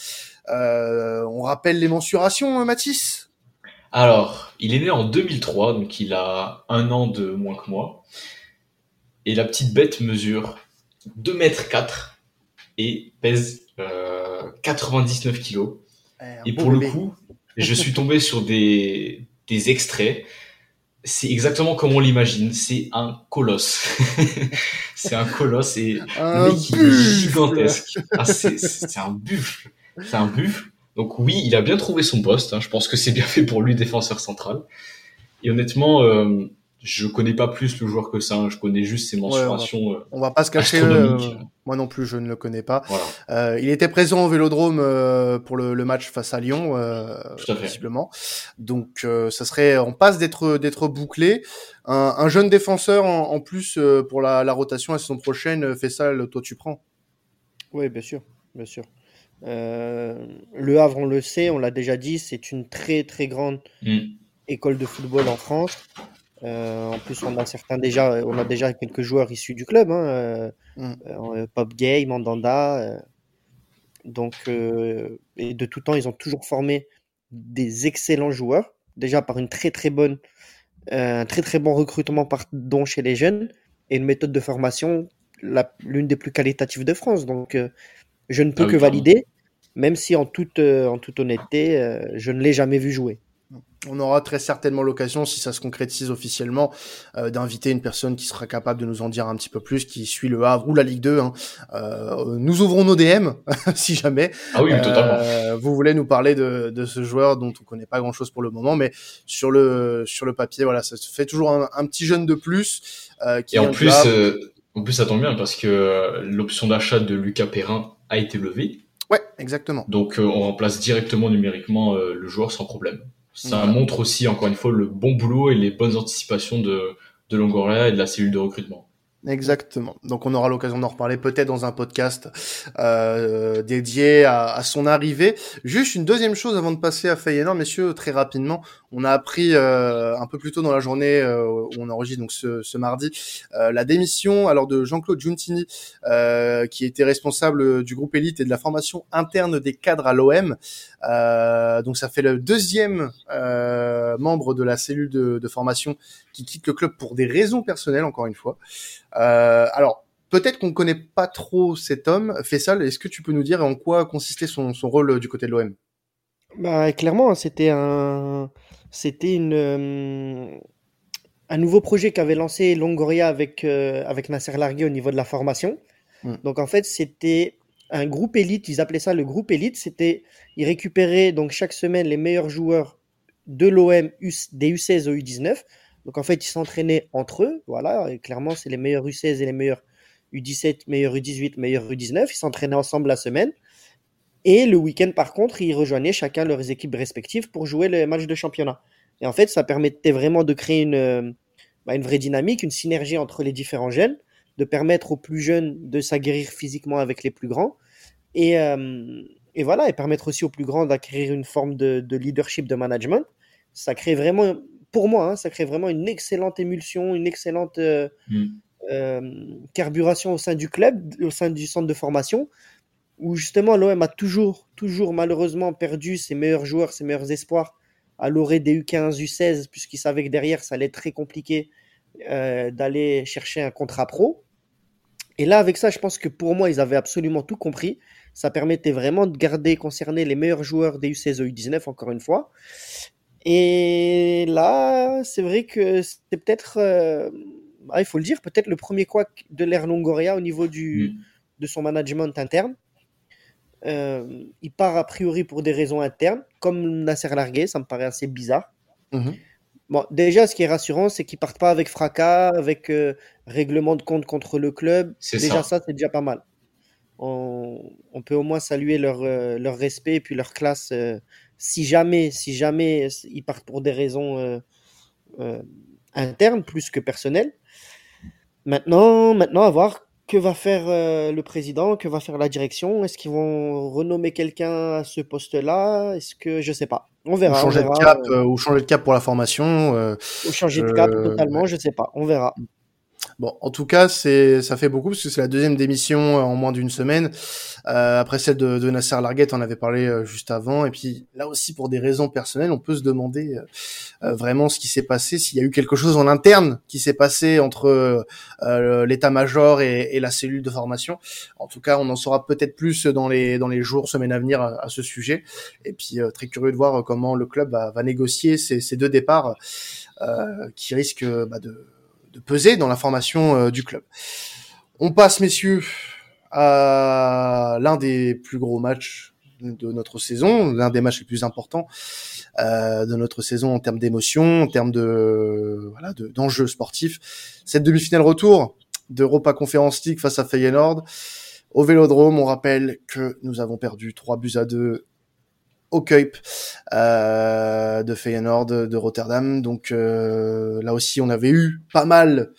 on rappelle les mensurations, Mathis? Alors, il est né en 2003, donc il a un an de moins que moi. Et la petite bête mesure 2 mètres 4 et pèse euh, 99 kilos. Eh, et pour le coup, je suis tombé sur des, des extraits. C'est exactement comme on l'imagine. C'est un colosse. [LAUGHS] c'est un colosse et Un le mec il est gigantesque. Ah, c'est- c'est un buffle. C'est un buffle. Donc oui, il a bien trouvé son poste. hein. Je pense que c'est bien fait pour lui, défenseur central. Et honnêtement, euh, je connais pas plus le joueur que ça. hein. Je connais juste ses mensurations. euh, On va pas se cacher. Euh, moi non plus, je ne le connais pas. voilà. Euh, il était présent au Vélodrome euh, pour le, le match face à Lyon, euh, Tout à fait. visiblement. Donc, euh, ça serait, on passe d'être d'être bouclé. Un, un jeune défenseur en, en plus euh, pour la, la rotation la saison prochaine. euh, Fait ça, le- toi tu prends? Oui, bien sûr, bien sûr. Euh, le Havre, on le sait, on l'a déjà dit, c'est une très très grande Mm. école de football en France. Euh, en plus, on a certains déjà, on a déjà quelques joueurs issus du club, hein, euh, Mm. euh, Pop Gay, Mandanda. euh, donc, euh, et de tout temps, ils ont toujours formé des excellents joueurs, déjà par une très très bonne, euh, un très très bon recrutement pardon chez les jeunes et une méthode de formation l'une des plus qualitatives de France. Donc, euh, je ne peux Ah que valider, même si en toute, euh, en toute honnêteté, euh, je ne l'ai jamais vu jouer. On aura très certainement l'occasion, si ça se concrétise officiellement, euh, d'inviter une personne qui sera capable de nous en dire un petit peu plus, qui suit le Havre ou la Ligue 2. hein. Euh, nous ouvrons nos DM, [LAUGHS] si jamais. Ah oui, totalement. Euh, vous voulez nous parler de, de ce joueur dont on connaît pas grand chose pour le moment, mais sur le sur le papier, voilà, ça se fait toujours un, un petit jeune de plus. euh, qui Et en plus, euh, en plus, ça tombe bien parce que l'option d'achat de Lucas Perrin a été levée. ouais, exactement. Donc, on remplace directement numériquement le joueur sans problème. Ça montre aussi, encore une fois, le bon boulot et les bonnes anticipations de, de Longoria et de la cellule de recrutement. Exactement. Donc on aura l'occasion d'en reparler peut-être dans un podcast euh, dédié à, à son arrivée. Juste une deuxième chose avant de passer à Feyenoord, messieurs, très rapidement, on a appris euh, un peu plus tôt dans la journée euh, où on enregistre donc ce, ce mardi euh, la démission alors de Jean-Claude Giuntini, euh, qui était responsable du groupe élite et de la formation interne des cadres à l'OM. Euh, donc ça fait le deuxième membre de la cellule de, de formation qui quitte le club pour des raisons personnelles, encore une fois. Euh, alors, peut-être qu'on ne connaît pas trop cet homme. Fessal, est-ce que tu peux nous dire en quoi consistait son, son rôle euh, du côté de l'OM Bah, clairement, c'était un, c'était une, euh, un nouveau projet qu'avait lancé Longoria avec, euh, avec Nasser Largué au niveau de la formation. Mm. Donc, en fait, c'était un groupe élite, ils appelaient ça le groupe élite. C'était, ils récupéraient donc chaque semaine les meilleurs joueurs de l'OM des U16 au U19. Donc, en fait, ils s'entraînaient entre eux. Voilà, et clairement, c'est les meilleurs U16 et les meilleurs U17, meilleurs U18, meilleurs U19. Ils s'entraînaient ensemble la semaine. Et le week-end, par contre, ils rejoignaient chacun leurs équipes respectives pour jouer le match de championnat. Et en fait, ça permettait vraiment de créer une, bah, une vraie dynamique, une synergie entre les différents jeunes, de permettre aux plus jeunes de s'aguerrir physiquement avec les plus grands. Et, euh, et voilà, et permettre aussi aux plus grands d'acquérir une forme de leadership, de management. Ça crée vraiment, pour moi, hein, ça crée vraiment une excellente émulsion, une excellente euh, Mm. euh, carburation au sein du club, au sein du centre de formation, où justement l'OM a toujours, toujours malheureusement perdu ses meilleurs joueurs, ses meilleurs espoirs à l'orée des U15, U16, puisqu'ils savaient que derrière ça allait être très compliqué euh, d'aller chercher un contrat pro. Et là, avec ça, je pense que pour moi, ils avaient absolument tout compris. Ça permettait vraiment de garder, concerner les meilleurs joueurs des U16 au U19, encore une fois. Et là, c'est vrai que c'était peut-être, euh, ah, il faut le dire, peut-être le premier couac de l'ère Longoria au niveau du, Mm. de son management interne. Euh, il part a priori pour des raisons internes, comme Nasser Largué, ça me paraît assez bizarre. Mhm. Bon, déjà, ce qui est rassurant, c'est qu'ils partent pas avec fracas, avec euh, règlement de compte contre le club. Déjà, ça. ça, c'est déjà pas mal. On, on peut au moins saluer leur, leur respect et puis leur classe. Si jamais, si jamais ils partent pour des raisons euh, euh, internes plus que personnelles. Maintenant, maintenant, à voir que va faire euh, le président, que va faire la direction. Est-ce qu'ils vont renommer quelqu'un à ce poste-là? Est-ce que je sais pas. On Ou verra. on changer de verra, cap, ou changer de cap pour la formation. ou changer de cap totalement, je sais pas, on verra. Bon, en tout cas, c'est ça fait beaucoup parce que c'est la deuxième démission en moins d'une semaine. Euh, après celle de, de Nasser Larguette, on avait parlé euh, juste avant. Et puis là aussi, pour des raisons personnelles, on peut se demander euh, euh vraiment ce qui s'est passé, s'il y a eu quelque chose en interne qui s'est passé entre l'état-major et, et, la cellule de formation. En tout cas, on en saura peut-être plus dans les dans les jours, semaines à venir à, ce sujet. Et puis très curieux de voir comment le club va, va négocier ces, ces, deux départs qui risquent bah, de de peser dans la formation du club. On passe, messieurs, à l'un des plus gros matchs de notre saison, l'un des matchs les plus importants euh, de notre saison en termes d'émotion, en termes de voilà d'enjeux sportifs. Cette demi-finale retour d'Europa Conference League face à Feyenoord au Vélodrome. On rappelle que nous avons perdu 3 buts à 2 au Kuip euh, de Feyenoord de Rotterdam. Donc euh, là aussi, on avait eu pas mal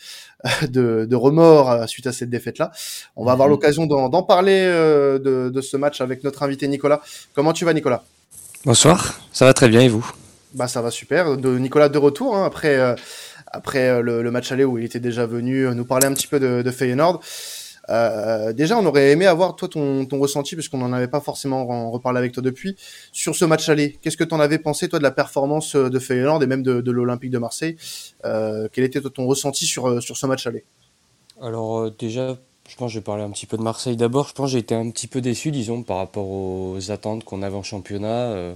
de, de remords euh, suite à cette défaite-là. On va avoir mhm. l'occasion d'en parler euh, de, de, ce match avec notre invité Nicolas. Comment tu vas, Nicolas? Bonsoir, ça va très bien et vous? Bah ça va super. De Nicolas de retour hein, après euh, après le, le, match aller où il était déjà venu nous parler un petit peu de, de Feyenoord. Euh, déjà, on aurait aimé avoir toi ton, ton ressenti, puisqu'on n'en avait pas forcément reparlé avec toi depuis, sur ce match aller. Qu'est-ce que tu en avais pensé, toi, de la performance euh, de Feyenoord et même de, l'Olympique de Marseille? Euh, Quel était ton ressenti sur, sur ce match aller? Alors, déjà, je pense que je vais parler un petit peu de Marseille d'abord. Je pense que j'ai été un petit peu déçu, disons, par rapport aux attentes qu'on avait en championnat.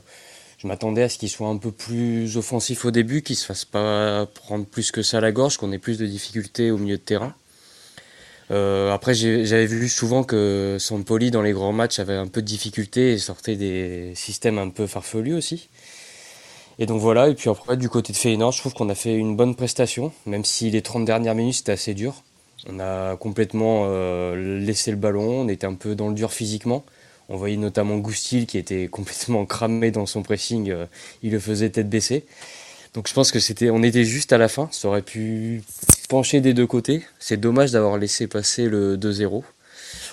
je m'attendais à ce qu'il soit un peu plus offensif au début, qu'il se fasse pas prendre plus que ça à la gorge, qu'on ait plus de difficultés au milieu de terrain. Euh, après, j'avais vu souvent que Sampoli, dans les grands matchs, avait un peu de difficulté et sortait des systèmes un peu farfelus aussi. Et donc voilà, et puis après, du côté de Feyenoord, je trouve qu'on a fait une bonne prestation, même si les 30 dernières minutes, c'était assez dur. On a complètement euh, laissé le ballon, on était un peu dans le dur physiquement. On voyait notamment Goustil qui était [LAUGHS] complètement cramé dans son pressing, euh, il le faisait tête baissée. Donc je pense que c'était, on était juste à la fin, ça aurait pu pencher des deux côtés. C'est dommage d'avoir laissé passer le 2-0.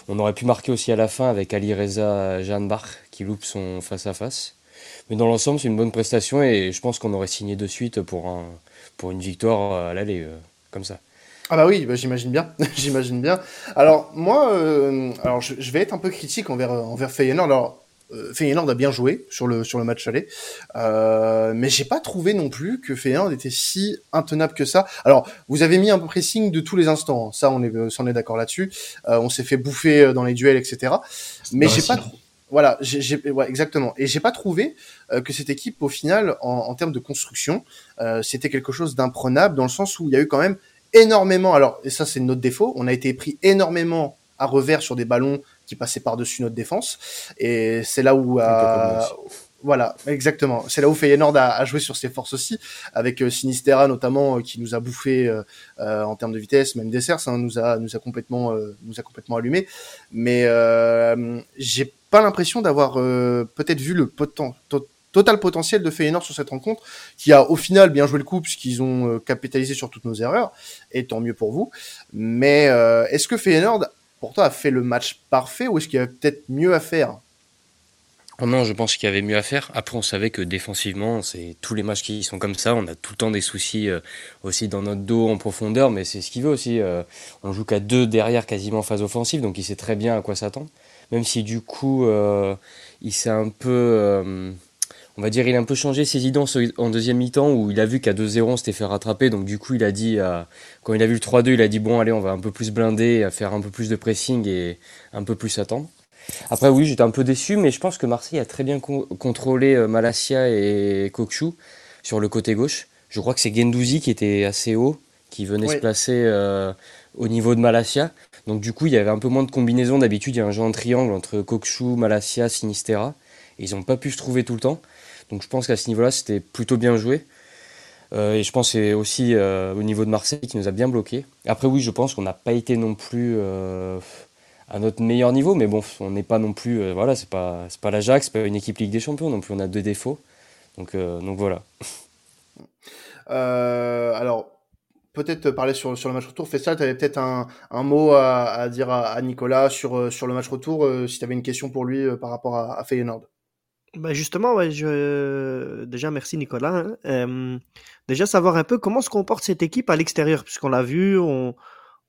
On aurait pu marquer aussi à la fin avec Ali Reza Jeanne-Bach qui loupe son face-à-face. Mais dans l'ensemble, c'est une bonne prestation et je pense qu'on aurait signé de suite pour, un, pour une victoire à l'aller, euh, comme ça. Ah bah oui, bah j'imagine bien, [LAUGHS] j'imagine bien. Alors moi, euh, alors je, vais être un peu critique envers envers Feyenoord. Alors Feyenoord a bien joué sur le sur le match aller, euh, mais j'ai pas trouvé non plus que Feyenoord était si intenable que ça. Alors, vous avez mis un pressing de tous les instants, hein. ça on est on est d'accord là-dessus. Euh, on s'est fait bouffer euh, dans les duels, etc. Mais j'ai pas voilà, ouais, exactement. Et j'ai pas trouvé euh, que cette équipe, au final, en, en termes de construction, euh, c'était quelque chose d'imprenable dans le sens où il y a eu quand même énormément. Alors, et ça c'est notre défaut, on a été pris énormément à revers sur des ballons qui passait par-dessus notre défense. Et c'est là où... Euh, voilà, exactement. C'est là où Feyenoord a, a, joué sur ses forces aussi, avec euh, Sinistera notamment euh, qui nous a bouffé euh, en termes de vitesse, même des hein, nous a nous a complètement nous a complètement allumé. Mais j'ai pas l'impression d'avoir peut-être vu le potent, total potentiel de Feyenoord sur cette rencontre, qui a au final bien joué le coup puisqu'ils ont capitalisé sur toutes nos erreurs, et tant mieux pour vous. Mais est-ce que Feyenoord pour toi, a fait le match parfait ou est-ce qu'il y avait peut-être mieux à faire oh Non, je pense qu'il y avait mieux à faire. Après, on savait que défensivement, c'est tous les matchs qui sont comme ça. On a tout le temps des soucis euh, aussi dans notre dos en profondeur, mais c'est ce qu'il veut aussi. Euh, on joue qu'à deux derrière quasiment en phase offensive, donc il sait très bien à quoi s'attendre. Même si du coup, euh, il s'est un peu on va dire, il a un peu changé ses idées en deuxième mi-temps où il a vu qu'à 2-0 on s'était fait rattraper. Donc du coup, il a dit, quand il a vu le 3-2, il a dit bon, allez, on va un peu plus blinder, faire un peu plus de pressing et un peu plus attendre. Après, oui, j'étais un peu déçu, mais je pense que Marseille a très bien contrôlé euh, Malasia et Kokchou sur le côté gauche. Je crois que c'est Gendouzi qui était assez haut, qui venait se placer euh, au niveau de Malasia. Donc du coup, il y avait un peu moins de combinaison. D'habitude, il y a un jeu en triangle entre Kokchou, Malasia, Sinistera. Et ils n'ont pas pu se trouver tout le temps. Donc je pense qu'à ce niveau-là, c'était plutôt bien joué. Euh, et je pense c'est aussi euh, au niveau de Marseille qui nous a bien bloqué. Après oui, je pense qu'on n'a pas été non plus euh, à notre meilleur niveau, mais bon, on n'est pas non plus, voilà, c'est pas, c'est pas l'Ajax, c'est pas une équipe Ligue des Champions non plus, on a deux défauts. Donc, donc voilà. [LAUGHS] alors, peut-être parler sur, sur le match retour. Fessal, tu avais peut-être un, un mot à, à dire à, Nicolas sur, sur le match retour, si tu avais une question pour lui par rapport à, à Feyenoord. Bah justement, ouais, je... déjà merci Nicolas. Hein. déjà savoir un peu comment se comporte cette équipe à l'extérieur, puisqu'on l'a vu, on...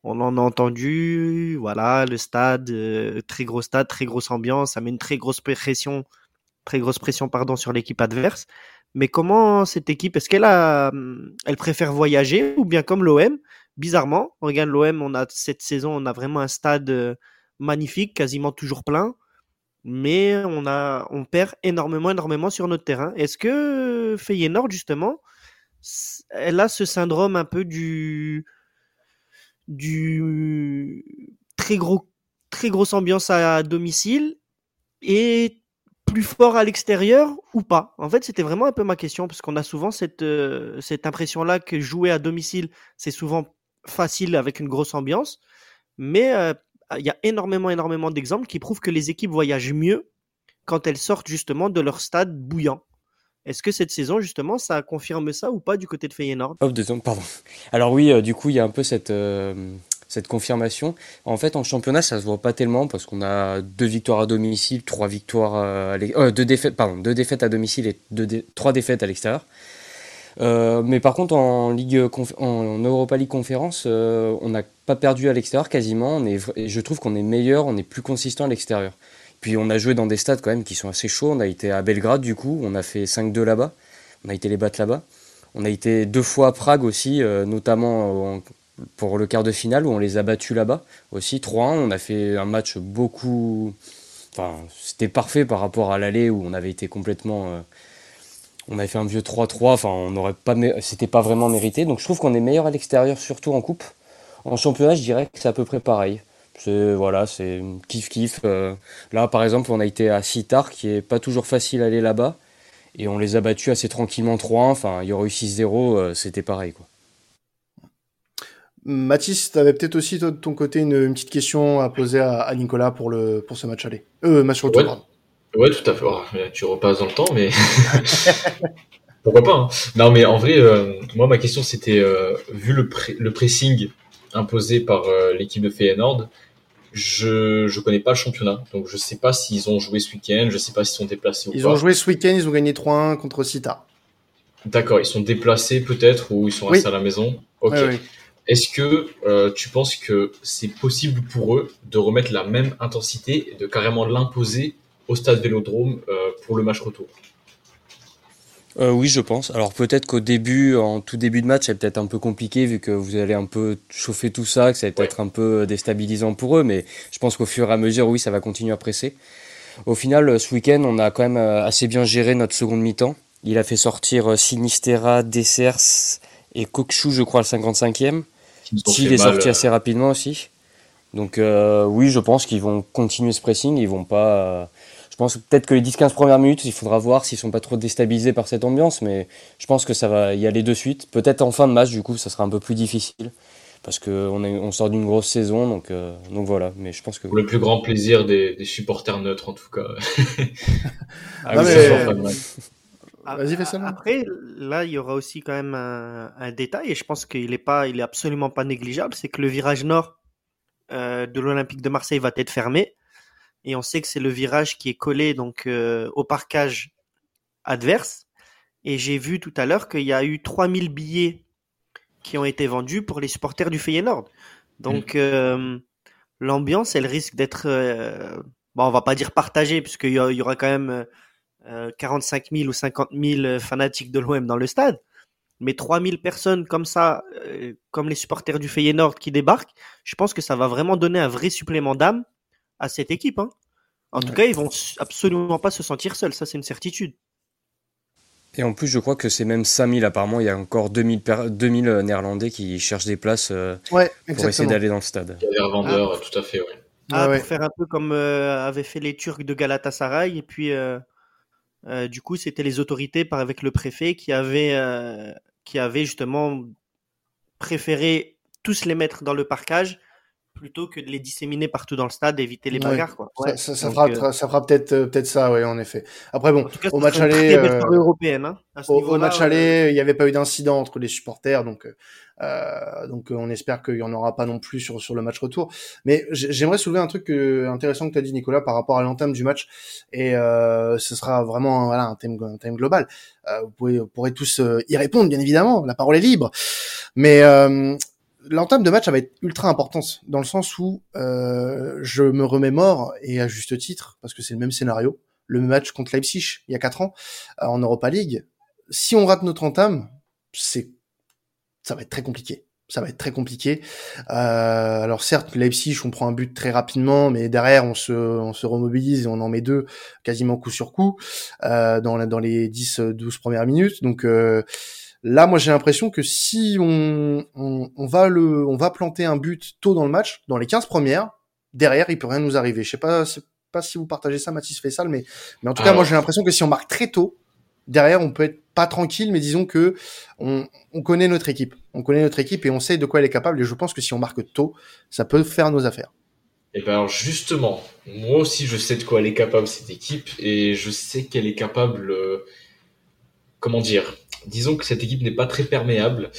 On en a entendu, voilà, le stade, euh, très gros stade, très grosse ambiance, ça met une très grosse pression, très grosse pression pardon sur l'équipe adverse. Mais comment cette équipe, est-ce qu'elle a, elle préfère voyager ou bien comme l'OM, bizarrement, on regarde l'OM, on a cette saison, on a vraiment un stade euh, magnifique, quasiment toujours plein, mais on a, on perd énormément, énormément sur notre terrain. Est-ce que Feyenoord justement, elle a ce syndrome un peu du, du très gros, très grosse ambiance à domicile et plus fort à l'extérieur ou pas? En fait, c'était vraiment un peu ma question parce qu'on a souvent cette, euh, cette impression-là que jouer à domicile, c'est souvent facile avec une grosse ambiance, mais euh, il y a énormément, énormément d'exemples qui prouvent que les équipes voyagent mieux quand elles sortent justement de leur stade bouillant. Est-ce que cette saison, justement, ça confirme ça ou pas du côté de Feyenoord? Oh, deux pardon. Alors oui, euh, du coup, il y a un peu cette, euh, confirmation. En fait, en championnat, ça se voit pas tellement parce qu'on a deux victoires à domicile, trois victoires, à deux défaites, pardon, deux défaites à domicile et trois défaites à l'extérieur. Euh, mais par contre, en, en Europa League Conférence, euh, on n'a pas perdu à l'extérieur quasiment. On est, je trouve qu'on est meilleur, on est plus consistant à l'extérieur. Puis on a joué dans des stades quand même qui sont assez chauds. On a été à Belgrade du coup, on a fait 5-2 là-bas. On a été les battre là-bas. On a été deux fois à Prague aussi, euh, notamment pour le quart de finale où on les a battus là-bas aussi 3-1. On a fait un match beaucoup. Enfin, c'était parfait par rapport à l'aller où on avait été complètement on avait fait un vieux 3-3, enfin on n'aurait pas c'était pas vraiment mérité. Donc je trouve qu'on est meilleur à l'extérieur, surtout en coupe. En championnat, je dirais que c'est à peu près pareil. C'est voilà, c'est kiff kiff. Euh. là par exemple, on a été à Sitar qui est pas toujours facile d'aller là-bas et on les a battus assez tranquillement 3-1, enfin il y aurait eu 6-0, euh, c'était pareil quoi. Mathis, tu avais peut-être aussi de ton côté une, petite question à poser à, Nicolas pour, le, pour ce match aller. Euh, match retour. Ouais, tout à fait. Oh, tu repasses dans le temps, mais [LAUGHS] pourquoi pas hein. Non, mais en vrai, euh, moi, ma question, c'était euh, vu le, le pressing imposé par euh, l'équipe de Feyenoord, je je connais pas le championnat, donc je sais pas s'ils ont joué ce week-end, je sais pas s'ils sont déplacés ou pas. Ils ont joué ce week-end, ils ont gagné 3-1 contre Cita. D'accord, ils sont déplacés peut-être ou ils sont restés à la maison? Ok. Est-ce que tu penses que c'est possible pour eux de remettre la même intensité et de carrément l'imposer au stade Vélodrome euh, pour le match retour. Euh, oui, je pense. Alors peut-être qu'au début, en tout début de match, c'est peut-être un peu compliqué vu que vous allez un peu chauffer tout ça, que ça va peut-être un peu déstabilisant pour eux, mais je pense qu'au fur et à mesure, oui, ça va continuer à presser. Au final, ce week-end, on a quand même euh, assez bien géré notre seconde mi-temps. Il a fait sortir Sinistera, Dessers et Kokchou, je crois, le 55e. S'il est sorti assez rapidement aussi. Donc oui, je pense qu'ils vont continuer ce pressing. Ils vont pas je pense peut-être que les 10-15 premières minutes, il faudra voir s'ils sont pas trop déstabilisés par cette ambiance, mais je pense que ça va y aller de suite. Peut-être en fin de match, du coup, ça sera un peu plus difficile parce qu'on on sort d'une grosse saison, donc, euh, donc voilà. Mais je pense que pour le plus grand plaisir des, supporters neutres, en tout cas. [LAUGHS] ah, Vas-y, fais ça. Après, là, il y aura aussi quand même un, détail, et je pense qu'il est pas, il est absolument pas négligeable, c'est que le virage nord euh, de l'Olympique de Marseille va être fermé et on sait que c'est le virage qui est collé donc euh, au parcage adverse. Et j'ai vu tout à l'heure qu'il y a eu 3000 billets qui ont été vendus pour les supporters du Feyenoord. Donc mm. euh, l'ambiance, elle risque d'être, euh, bon, on va pas dire partagée puisqu'il y, y, aura quand même 45 000 ou 50 000 fanatiques de l'OM dans le stade. Mais 3000 personnes comme ça, comme les supporters du Feyenoord qui débarquent, je pense que ça va vraiment donner un vrai supplément d'âme à cette équipe. Hein. En tout cas, ils vont absolument pas se sentir seuls, ça c'est une certitude. Et en plus, je crois que c'est même 5000 apparemment. Il y a encore 2000, 2000 euh, Néerlandais qui cherchent des places euh, pour essayer d'aller dans le stade. Il y a des revendeurs, ah. tout à fait, ouais. Ah, pour faire un peu comme euh, avaient fait les Turcs de Galatasaray. Et puis, du coup, c'était les autorités par, avec le préfet qui avaient, qui avaient justement préféré tous les mettre dans le parcage plutôt que de les disséminer partout dans le stade, éviter les bagarres. Quoi. ça, ça, fera, euh, ça fera peut-être euh, peut-être ça, oui, en effet. Après bon, au match aller, euh, européenne, hein, au, match aller, il n'y avait pas eu d'incident entre les supporters, donc euh, donc on espère qu'il y en aura pas non plus sur sur le match retour. Mais j'aimerais soulever un truc intéressant que tu as dit Nicolas par rapport à l'entame du match, et euh, ce sera vraiment voilà un thème un thème global. vous, pouvez, vous pourrez tous y répondre, bien évidemment. La parole est libre, mais l'entame de match, va être ultra importante dans le sens où euh, je me remémore et à juste titre parce que c'est le même scénario, le match contre Leipzig il y a quatre ans euh, en Europa League. Si on rate notre entame, c'est ça va être très compliqué. Ça va être très compliqué. Euh, alors certes, Leipzig, on prend un but très rapidement, mais derrière, on se, on se remobilise et on en met deux quasiment coup sur coup euh, dans, dans les 10-12 premières minutes. Donc euh, Là, moi, j'ai l'impression que si on, on, va le, on va planter un but tôt dans le match, dans les 15 premières, derrière, il peut rien nous arriver. Je sais pas, pas si vous partagez ça, Mathis Fessal, mais, mais en tout cas, moi, j'ai l'impression que si on marque très tôt, derrière, on peut être pas tranquille, mais disons que on, on connaît notre équipe. On connaît notre équipe et on sait de quoi elle est capable. Et je pense que si on marque tôt, ça peut faire nos affaires. Et eh ben alors justement, moi aussi je sais de quoi elle est capable cette équipe et je sais qu'elle est capable, euh, comment dire, disons que cette équipe n'est pas très perméable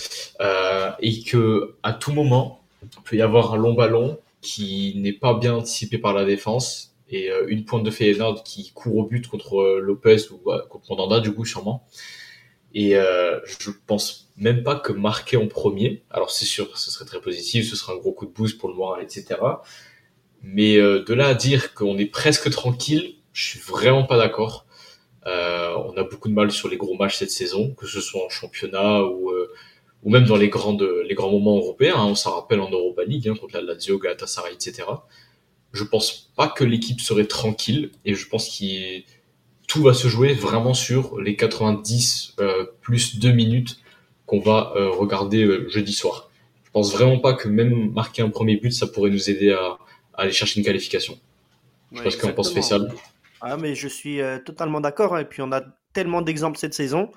euh, et que à tout moment il peut y avoir un long ballon qui n'est pas bien anticipé par la défense et euh, une pointe de Feyenoord qui court au but contre euh, Lopez ou contre Mandanda du coup sûrement. Et euh, je pense même pas que marquer en premier, alors c'est sûr, ce serait très positif, ce serait un gros coup de boost pour le moral, etc. Mais de là à dire qu'on est presque tranquille, je suis vraiment pas d'accord. Euh, on a beaucoup de mal sur les gros matchs cette saison, que ce soit en championnat ou, euh, ou même dans les, grandes, les grands moments européens. Hein. on s'en rappelle en Europa League, hein, contre la Lazio, Galatasaray, etc. Je pense pas que l'équipe serait tranquille et je pense que tout va se jouer vraiment sur les 90 euh, plus 2 minutes qu'on va regarder jeudi soir. Je pense vraiment pas que même marquer un premier but, ça pourrait nous aider à, aller chercher une qualification. Je pense qu'on pense spécial. Ah, mais je suis euh, totalement d'accord. Hein. Et puis, on a tellement d'exemples cette saison.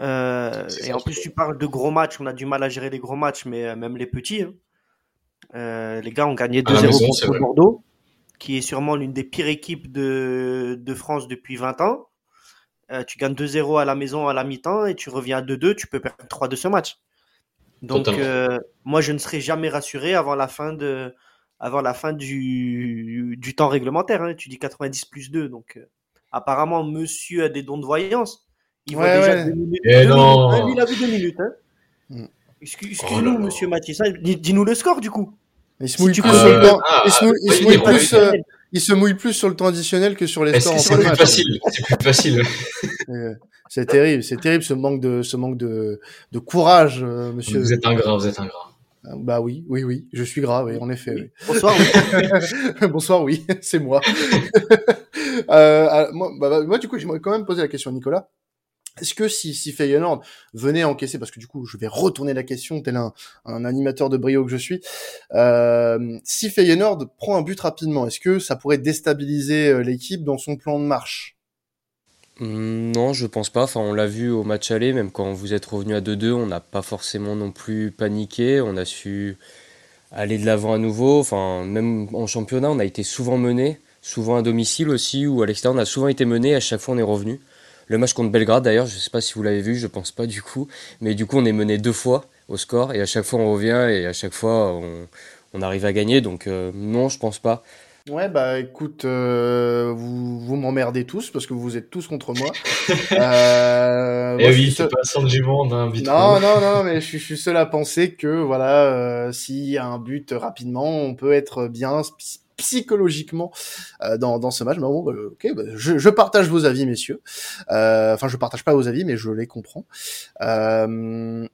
Euh, et en plus, tu parles de gros matchs. On a du mal à gérer les gros matchs, mais euh, même les petits. Hein. les gars ont gagné 2-0 contre Bordeaux, qui est sûrement l'une des pires équipes de, de France depuis 20 ans. tu gagnes 2-0 à la maison à la mi-temps et tu reviens à 2-2. Tu peux perdre 3 de ce match. Donc, moi, je ne serai jamais rassuré avant la fin de, avant la fin du, du temps réglementaire. Hein. Tu dis 90 plus 2. Donc, euh, apparemment, monsieur a des dons de voyance. Il voit déjà deux minutes. Eh non. Minutes. il a vu deux minutes. Hein. Mm. Excuse-nous, oh monsieur Mathis. Hein. Dis-nous le score, du coup. Se mouille, plus, sur le temps. il se mouille plus sur le temps additionnel que sur les scores. C'est plus facile. C'est plus facile. c'est terrible, c'est terrible ce manque de, ce manque de, de courage, euh, monsieur. Vous êtes ingrat, vous êtes ingrat. Bah oui, oui, oui, je suis gras, oui, en effet. Oui. Bonsoir. Oui. Bonsoir, oui, [LAUGHS] [LAUGHS] c'est moi. [LAUGHS] euh, ah, moi, bah, bah, moi, du coup, j'aimerais quand même poser la question à Nicolas. Est-ce que si, si Feyenoord venait encaisser, parce que du coup, je vais retourner la question, tel un, un animateur de brio que je suis, euh, si Feyenoord prend un but rapidement, est-ce que ça pourrait déstabiliser euh, l'équipe dans son plan de marche? Non, je pense pas. Enfin, on l'a vu au match aller, même quand vous êtes revenu à 2-2, on n'a pas forcément non plus paniqué. On a su aller de l'avant à nouveau. Enfin, même en championnat, on a été souvent mené, souvent à domicile aussi, ou à l'extérieur, on a souvent été mené. À chaque fois, on est revenu. Le match contre Belgrade, d'ailleurs, je sais pas si vous l'avez vu, je pense pas du coup, mais du coup, on est mené deux fois au score et à chaque fois, on revient et à chaque fois, on, on arrive à gagner. Donc, euh, non, je pense pas. Ouais, bah écoute, euh, vous, vous m'emmerdez tous parce que vous êtes tous contre moi. [LAUGHS] euh, eh oui, c'est pas le centre du monde, hein, Non, non, non, mais je, suis seul à penser que voilà, euh, s'il y a un but rapidement, on peut être bien psychologiquement euh, dans, dans ce match. Mais bon, bah, ok, bah, je, je, partage vos avis, messieurs. Euh, enfin, je partage pas vos avis, mais je les comprends. Euh,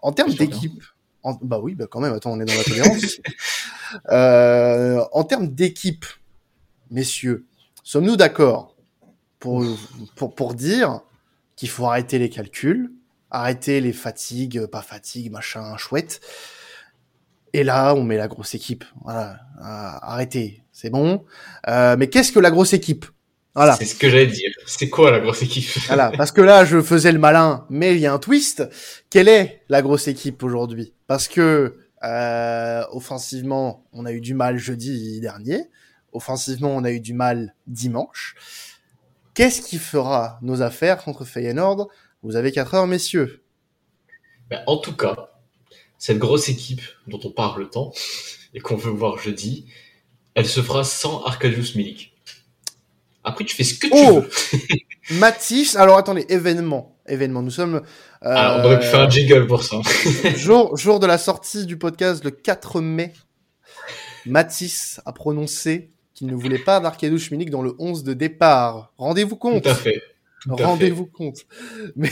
en termes d'équipe, bah oui, bah quand même, attends, on est dans la tolérance. [LAUGHS] euh, en termes d'équipe, messieurs, sommes-nous d'accord pour, pour, pour dire qu'il faut arrêter les calculs, arrêter les fatigues, pas fatigues, machin, chouette. Et là, on met la grosse équipe. Voilà, arrêtez, c'est bon. Euh, mais qu'est-ce que la grosse équipe? Voilà. C'est ce que j'allais dire. C'est quoi la grosse équipe? Voilà, parce que là, je faisais le malin, mais il y a un twist. Quelle est la grosse équipe aujourd'hui? Parce que euh, offensivement, on a eu du mal jeudi dernier. Offensivement, on a eu du mal dimanche. Qu'est-ce qui fera nos affaires contre Feyenoord? Vous avez 4 heures, messieurs. Ben, en tout cas, cette grosse équipe dont on parle tant et qu'on veut voir jeudi, elle se fera sans Arkadiusz Milik. Après, tu fais ce que tu oh veux. Matisse, alors attendez, événement. Événement. Nous sommes. Ah, on aurait pu faire un jingle pour ça. [LAUGHS] jour, jour de la sortie du podcast, le 4 mai. Matisse a prononcé qu'il ne voulait pas d'Arkadouche Milik dans le 11 de départ. Rendez-vous compte. Tout à fait. Rendez-vous compte. Mais,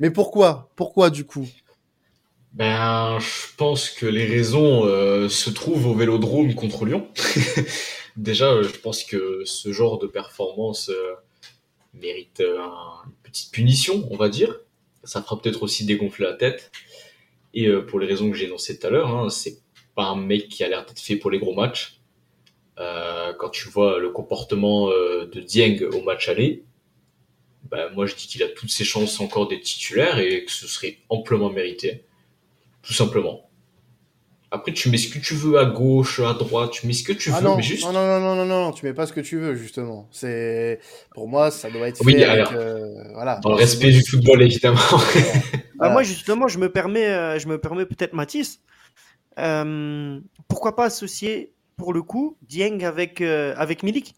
mais pourquoi? Pourquoi du coup? Ben, je pense que les raisons euh, se trouvent au Vélodrome contre Lyon. [LAUGHS] Déjà, euh, je pense que ce genre de performance euh, mérite une petite punition, on va dire. Ça fera peut-être aussi dégonfler la tête. Et pour les raisons que j'ai énoncées tout à l'heure, hein, c'est pas un mec qui a l'air d'être fait pour les gros matchs. quand tu vois le comportement de Dieng au match aller, bah, moi je dis qu'il a toutes ses chances encore d'être titulaire et que ce serait amplement mérité. Tout simplement. Après, tu mets ce que tu veux à gauche, à droite, tu mets ce que tu ah veux, non, mais juste. Non, non, non, non, non, non, tu mets pas ce que tu veux, justement. C'est, pour moi, ça doit être fait avec, euh, voilà. Dans le respect du football, évidemment. [LAUGHS] Bah, moi, justement, je me permets, euh, je me permets peut-être Mathis. Euh, pourquoi pas associer, pour le coup, Dieng avec, avec Milik?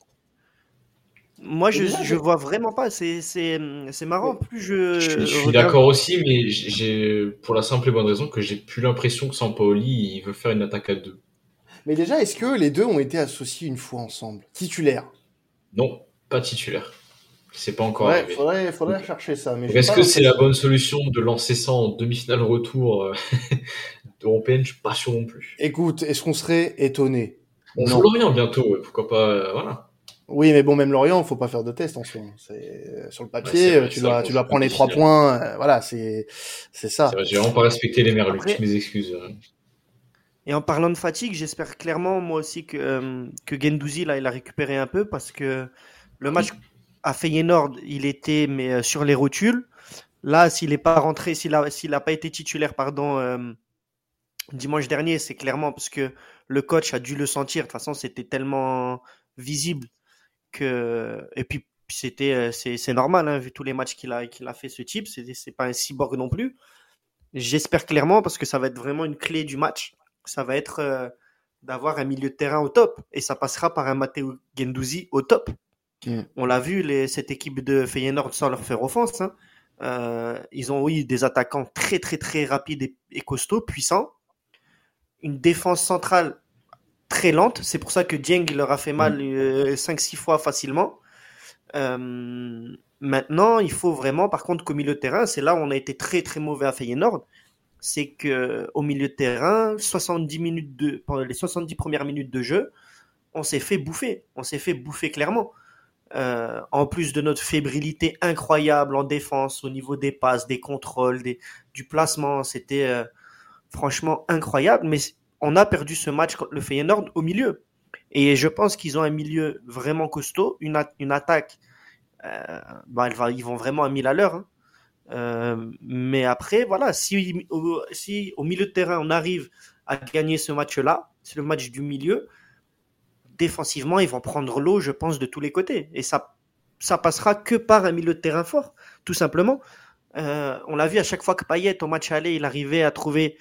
Moi, je, je vois vraiment pas. C'est, c'est, c'est marrant. Plus je. Je, suis d'accord aussi, mais j'ai, pour la simple et bonne raison que j'ai plus l'impression que Sampaoli il veut faire une attaque à deux. Mais déjà, est-ce que les deux ont été associés une fois ensemble? Titulaire Non, pas titulaire. C'est pas encore ouais, Faudrait, faudrait chercher ça. Mais est-ce que c'est la bonne solution de lancer ça en demi-finale retour euh, [LAUGHS] européenne? Je suis pas sûr non plus. Écoute, est-ce qu'on serait étonné On joue Lorient bientôt, pourquoi pas euh, Voilà. Oui, mais bon, même Lorient, faut pas faire de test en soi. C'est sur le papier, tu dois, tu dois prendre les trois points. Euh, voilà, c'est, c'est ça. J'ai vraiment pas respecté les merlus. Mes excuses. Et en parlant de fatigue, j'espère clairement moi aussi que euh, que Gendouzi là, il a récupéré un peu parce que le match à Feyenoord, il était mais euh, sur les rotules. Là, s'il est pas rentré, s'il a, s'il a pas été titulaire, pardon, dimanche dernier, c'est clairement parce que le coach a dû le sentir. De toute façon, c'était tellement visible que et puis c'était euh, c'est normal hein, vu tous les matchs qu'il a qu'il a fait ce type c'est c'est pas un cyborg non plus. J'espère clairement parce que ça va être vraiment une clé du match. Ça va être euh, d'avoir un milieu de terrain au top. Et ça passera par un Matteo Gendouzi au top. On l'a vu les, cette équipe de Feyenoord sans leur faire offense hein, euh, ils ont eu des attaquants très très très rapides et, et costauds puissants. Une défense centrale très lente. C'est pour ça que Dieng leur a fait mal 5-6 mm. euh, fois facilement. Euh, maintenant, il faut vraiment, par contre, qu'au milieu de terrain, c'est là où on a été très très mauvais à Feyenoord. C'est que au milieu de terrain, 70 minutes de, pendant les 70 premières minutes de jeu, on s'est fait bouffer. On s'est fait bouffer clairement. Euh, en plus de notre fébrilité incroyable en défense, au niveau des passes, des contrôles, des, du placement, c'était franchement incroyable. Mais on a perdu ce match contre le Feyenoord au milieu. Et je pense qu'ils ont un milieu vraiment costaud, une, une attaque, euh, bah, ils vont vraiment à 1000 à l'heure. Hein. Euh, mais après, voilà, si au, si au milieu de terrain on arrive à gagner ce match-là, c'est le match du milieu, défensivement ils vont prendre l'eau, je pense, de tous les côtés. Et ça, ça passera que par un milieu de terrain fort, tout simplement. Euh, on l'a vu à chaque fois que Payet au match aller, il arrivait à trouver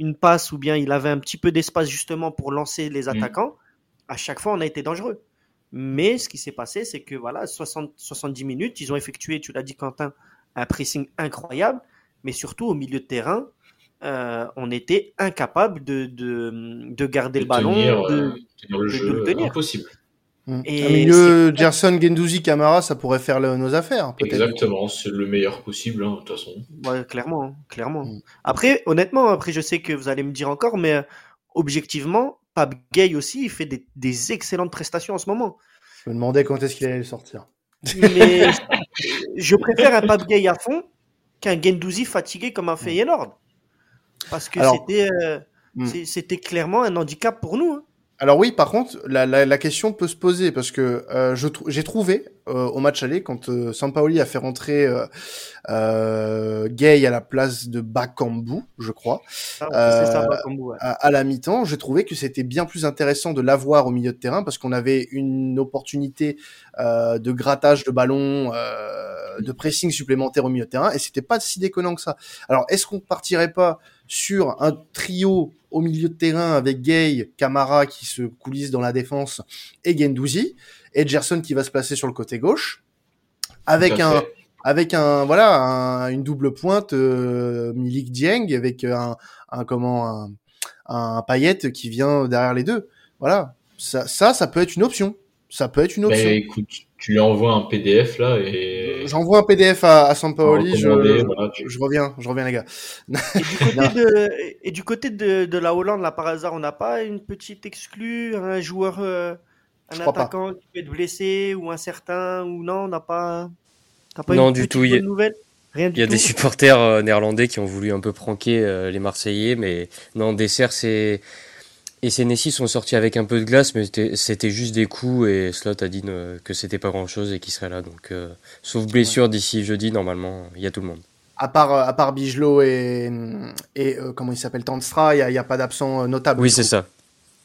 une passe ou bien il avait un petit peu d'espace justement pour lancer les mm. attaquants, à chaque fois on a été dangereux. Mais ce qui s'est passé, c'est que voilà, 60, 70 minutes, ils ont effectué, tu l'as dit Quentin, un pressing incroyable, mais surtout au milieu de terrain, euh, on était incapable de, de, garder le ballon, de, le jeu, impossible. Mm. Et Un milieu Gerson, Gendouzi, Camara, ça pourrait faire nos affaires. Exactement, c'est le meilleur possible, hein, de toute façon. Ouais, clairement, hein, clairement. Mm. Après, honnêtement, après, je sais que vous allez me dire encore, mais euh, objectivement, Pape Gay aussi, il fait des, excellentes prestations en ce moment. Je me demandais quand est-ce qu'il allait sortir. Mais [LAUGHS] je préfère un Pape Gay à fond qu'un Gendouzi fatigué comme un mm. Feyenoord. Parce que c'était, euh, c'était clairement un handicap pour nous. Hein. Alors oui, par contre, la, la, la, question peut se poser parce que euh, j'ai trouvé euh, au match aller quand euh, Sampaoli a fait rentrer euh, euh, Gay à la place de Bakambu, je crois, ah, ça, Bakambu, à, à, la mi-temps, j'ai trouvé que c'était bien plus intéressant de l'avoir au milieu de terrain parce qu'on avait une opportunité de grattage de ballon, de pressing supplémentaire au milieu de terrain et c'était pas si déconnant que ça. Alors est-ce qu'on partirait pas sur un trio au milieu de terrain avec Gay, Camara qui se coulisse dans la défense et Gendouzi, et Gerson qui va se placer sur le côté gauche, avec un avec un voilà une double pointe Milik Dieng avec un, un comment un, un paillette qui vient derrière les deux. Voilà, ça, ça, ça peut être une option. Ça peut être une option. Bah, écoute, tu lui envoies un PDF là et. J'envoie un PDF à, à Sampaoli. Je, je, reviens, je reviens les gars. Et du côté, [LAUGHS] de, et du côté de, de, la Hollande, là par hasard, on n'a pas une petite exclue, un joueur, euh, un attaquant qui peut être blessé ou incertain ou non, on n'a pas. pas non du tout. Il y a, nouvelle? Rien il y a des supporters euh, néerlandais qui ont voulu un peu pranker euh, les Marseillais, mais non, Dessert c'est et ces Nessie sont sortis avec un peu de glace, mais c'était juste des coups et Slot a dit que c'était pas grand chose et qu'il serait là. Donc, euh, sauf blessure d'ici jeudi, normalement, il y a tout le monde. À part, à part Bigelot et, et euh, comment il s'appelle, Tandstra, il n'y a, pas d'absent notable. Oui, c'est ça.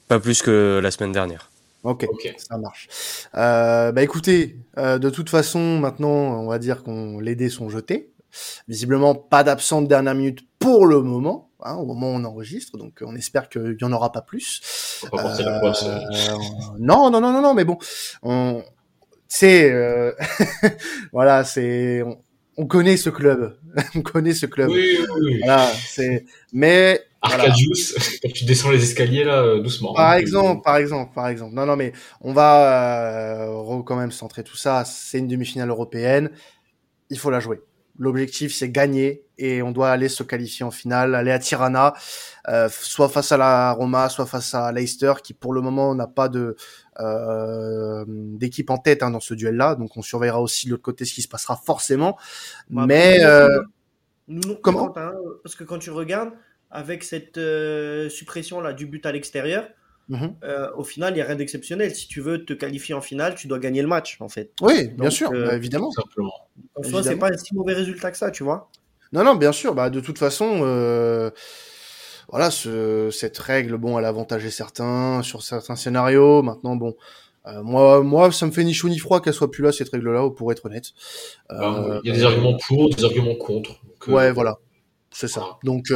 Pas plus que la semaine dernière. Ok, ça marche. Euh, bah écoutez, de toute façon, maintenant, on va dire qu'on les dés sont jetés. Visiblement, pas d'absent de dernière minute pour le moment. Hein, au moment où on enregistre, donc on espère qu'il y en aura pas plus. Euh, non, non, non, non, non, mais bon, on, c'est, euh... [LAUGHS] voilà, c'est, on, connaît ce club, [LAUGHS] on connaît ce club. Oui, oui, Voilà, c'est, mais Arcadius, [LAUGHS] quand tu descends les escaliers là, euh, doucement. Par exemple, par exemple, par exemple. Non, non, mais on va euh, quand même centrer tout ça. C'est une demi-finale européenne. Il faut la jouer. L'objectif, c'est gagner et on doit aller se qualifier en finale, aller à Tirana, euh, soit face à la Roma, soit face à Leicester, qui pour le moment n'a pas de euh, d'équipe en tête hein, dans ce duel-là. Donc on surveillera aussi de l'autre côté ce qui se passera forcément. Bah, Mais euh, comment Parce que quand tu regardes avec cette euh, suppression là du but à l'extérieur, Mhm. Euh, au final, il n'y a rien d'exceptionnel. Si tu veux te qualifier en finale, tu dois gagner le match, en fait. Oui, bien sûr, euh, bah, évidemment. En soi, c'est pas un si mauvais résultat que ça, tu vois. Non, non, bien sûr. Bah, de toute façon, euh, voilà, ce, cette règle, bon, elle a avantagé certains sur certains scénarios. Maintenant, bon, moi, moi, ça me fait ni chaud ni froid qu'elle soit plus là cette règle-là, pour être honnête. Bah, il y a des arguments pour, des arguments contre. ouais, voilà, c'est ça. Donc,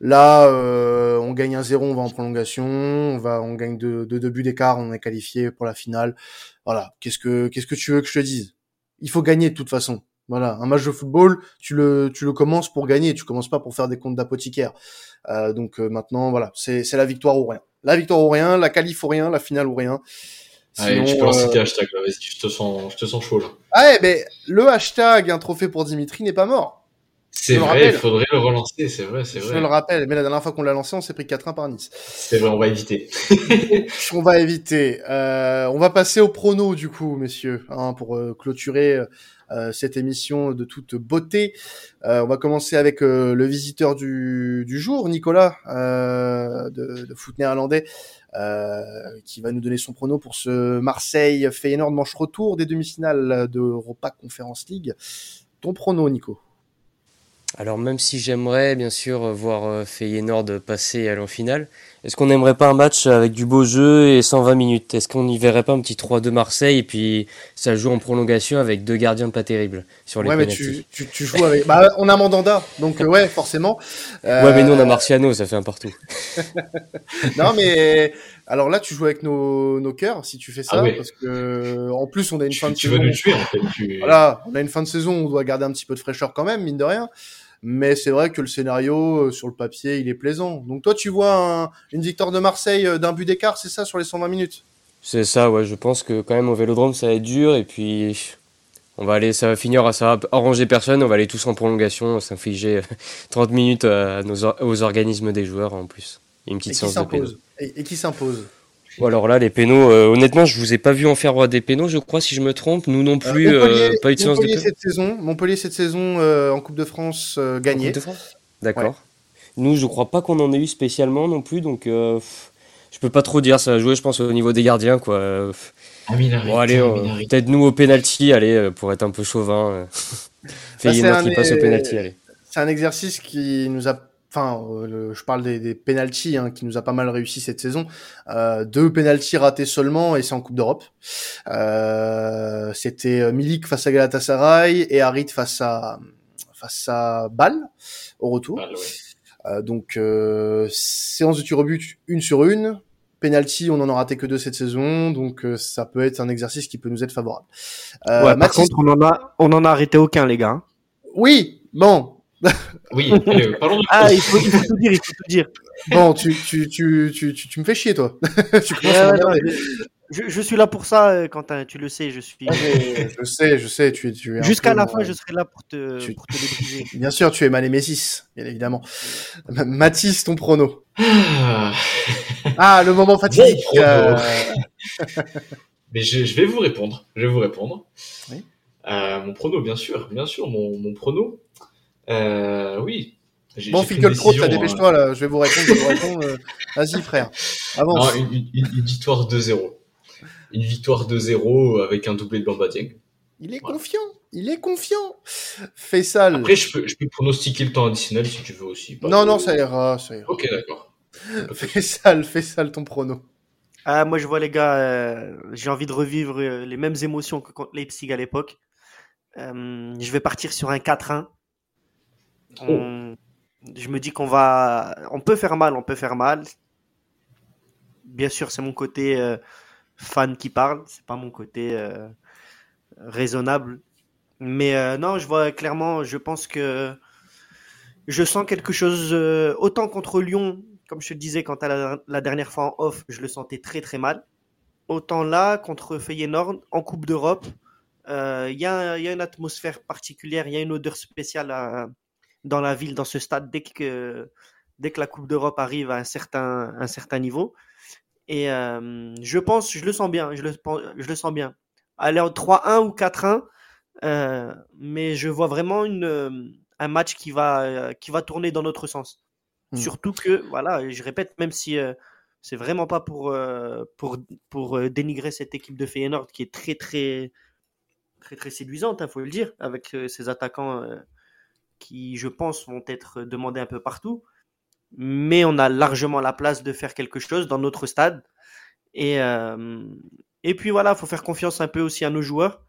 Là, euh, on gagne un 0 on va en prolongation, on va, on gagne de deux, buts d'écart, on est qualifié pour la finale. Voilà. Qu'est-ce que, qu'est-ce que tu veux que je te dise? Il faut gagner de toute façon. Voilà, un match de football, tu le, tu le commences pour gagner, tu commences pas pour faire des comptes d'apothicaire. Euh, donc euh, maintenant, voilà, c'est, c'est la victoire ou rien. La victoire ou rien, la qualif ou rien, la finale ou rien. Sinon, tu peux lancer tes hashtags là, vas-y, je te sens, je te sens chaud là. Ah, mais le hashtag un trophée pour Dimitri n'est pas mort. C'est vrai, il faudrait le relancer, c'est vrai, c'est vrai. Je le rappelle, mais la dernière fois qu'on l'a lancé, on s'est pris 4-1 par Nice. C'est vrai, on va éviter. [LAUGHS] on va éviter. Euh, on va passer au prono du coup, messieurs, hein, pour euh, clôturer euh, cette émission de toute beauté. Euh, on va commencer avec euh, le visiteur du, du jour, Nicolas, de, de foot néerlandais. qui va nous donner son prono pour ce Marseille Feyenoord manche retour des demi-finales de Europa Conference League. Ton prono, Nico alors même si j'aimerais bien sûr voir euh, Feyenoord passer et aller en finale, est-ce qu'on n'aimerait pas un match avec du beau jeu et 120 minutes? Est-ce qu'on n'y verrait pas un petit 3-2 Marseille et puis ça joue en prolongation avec deux gardiens pas terribles sur les Ouais mais tu, tu, joues avec... Bah on a Mandanda, donc euh, ouais forcément. [LAUGHS] Ouais mais nous on a euh, Marciano, ça fait un partout. [LAUGHS] non mais alors là tu joues avec nos, nos cœurs si tu fais ça, ah parce que en plus on a une fin de tu saison... Tu veux nous tuer en fait. Voilà, on a une fin de saison, on doit garder un petit peu de fraîcheur quand même, mine de rien mais c'est vrai que le scénario euh, sur le papier il est plaisant. Donc toi tu vois une victoire de Marseille euh, d'un but d'écart, c'est ça sur les 120 minutes? C'est ça, ouais. Je pense que quand même au Vélodrome ça va être dur et puis on va aller, ça va finir, ça va arranger personne. On va aller tous en prolongation, s'infliger [LAUGHS] 30 minutes à nos, aux organismes des joueurs en plus. Une petite séance de et qui s'impose? Alors là, les pénaux, euh, honnêtement, je vous ai pas vu en faire des pénaux, je crois, si je me trompe. Nous non plus, euh, pas eu de séance de cette saison. Montpellier cette saison euh, en Coupe de France gagné. D'accord. Nous, je crois pas qu'on en ait eu spécialement non plus, donc je peux pas trop dire. Ça a joué, je pense, au niveau des gardiens, quoi. bon, allez, peut-être nous au penalty, allez, pour être un peu chauvin. Fayez-moi qui passe au penalty, allez. C'est un exercice qui nous a enfin, euh, je parle des, des penalties hein, qui nous a pas mal réussi cette saison. Euh, deux penalties ratés seulement et c'est en Coupe d'Europe. Euh, C'était euh, Milik face à Galatasaray et Harit face à face à Bâle au retour. Euh, donc séance de tir au but une sur une. Penalty, on en a raté que deux cette saison, donc euh, ça peut être un exercice qui peut nous être favorable. Euh, ouais, par contre, on en a, on en a arrêté aucun, les gars. Oui, bon. Oui, allez, [LAUGHS] parlons de Ah, il faut, il faut tout dire, il faut tout dire. Bon, tu, tu, tu, tu, tu, tu me fais chier, toi. [LAUGHS] tu commences à je, je, suis là pour ça, euh, Quentin, tu le sais, je suis. Ah, je sais, je sais, tu, tu es. Jusqu'à la fin, je serai là pour te, pour te débriser. [LAUGHS] Bien sûr, tu es Malémésis, bien évidemment. Mathis, ton prono. Ah, ah le moment fatidique. Euh... Mais je, je, vais vous répondre. Je vais vous répondre. Oui. Euh, mon prono, bien sûr, bien sûr, mon, mon prono. Euh, oui, Bon, Fickle Pro, dépêche-toi là, je vais vous répondre, je vais vous répondre. Euh, vas-y, frère, avance. Non, une, une, une, victoire 2-0 une victoire 2-0 avec un doublé de Bamba Dieng. Il est confiant, il est confiant. Faisal. Après, je peux, je peux pronostiquer le temps additionnel si tu veux aussi. non, non, ça ira, ça ira. Ok, d'accord. [LAUGHS] Faisal, Faisal, ton prono. Ah, moi, je vois les gars, euh, j'ai envie de revivre euh, les mêmes émotions que contre Leipzig à l'époque. Euh, je vais partir sur un 4-1. Oh. Je me dis qu'on va, on peut faire mal, on peut faire mal. Bien sûr, c'est mon côté euh, fan qui parle, c'est pas mon côté euh, raisonnable. Mais euh, non, je vois clairement, je pense que je sens quelque chose, autant contre Lyon, comme je te disais quand à la, dernière fois en off, je le sentais très très mal. Autant là, contre Feyenoord, en Coupe d'Europe, il y, a, y, a une atmosphère particulière, il y a une odeur spéciale dans la ville, dans ce stade, dès que, dès que la Coupe d'Europe arrive à un certain, un certain niveau. Et euh, je pense, je le sens bien, je le, je le sens bien. Aller en 3-1 ou 4-1, euh, mais je vois vraiment une, euh, un match qui va, qui va tourner dans notre sens. Hmm. Surtout que, voilà, je répète, même si c'est vraiment pas pour, pour, pour dénigrer cette équipe de Feyenoord qui est très, très, très, très séduisante, il hein, faut le dire, avec ses attaquants qui, je pense, vont être demandés un peu partout mais on a largement la place de faire quelque chose dans notre stade. Et, euh, et puis voilà, il faut faire confiance un peu aussi à nos joueurs.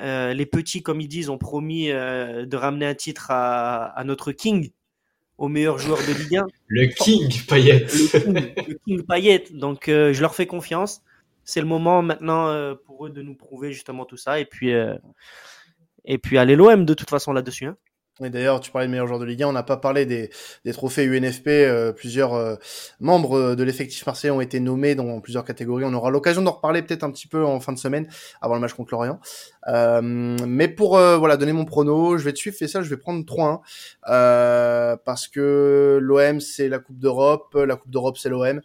Euh, les petits, comme ils disent, ont promis euh, de ramener un titre à, à, notre King, au meilleur joueur de Ligue 1. Le King Payet. Le King, Payet. Donc je leur fais confiance. C'est le moment maintenant pour eux de nous prouver justement tout ça. Et puis, et puis aller l'OM de toute façon là-dessus. Hein. Et d'ailleurs, tu parlais de meilleurs joueurs de Ligue 1, on n'a pas parlé des, des trophées UNFP. Euh, plusieurs euh, membres de l'effectif marseillais ont été nommés dans plusieurs catégories. On aura l'occasion d'en reparler peut-être un petit peu en fin de semaine, avant le match contre Lorient. Euh, mais pour euh, voilà donner mon prono, je vais te suivre ça, je vais prendre 3-1 parce que l'OM c'est la Coupe d'Europe, la Coupe d'Europe c'est l'OM.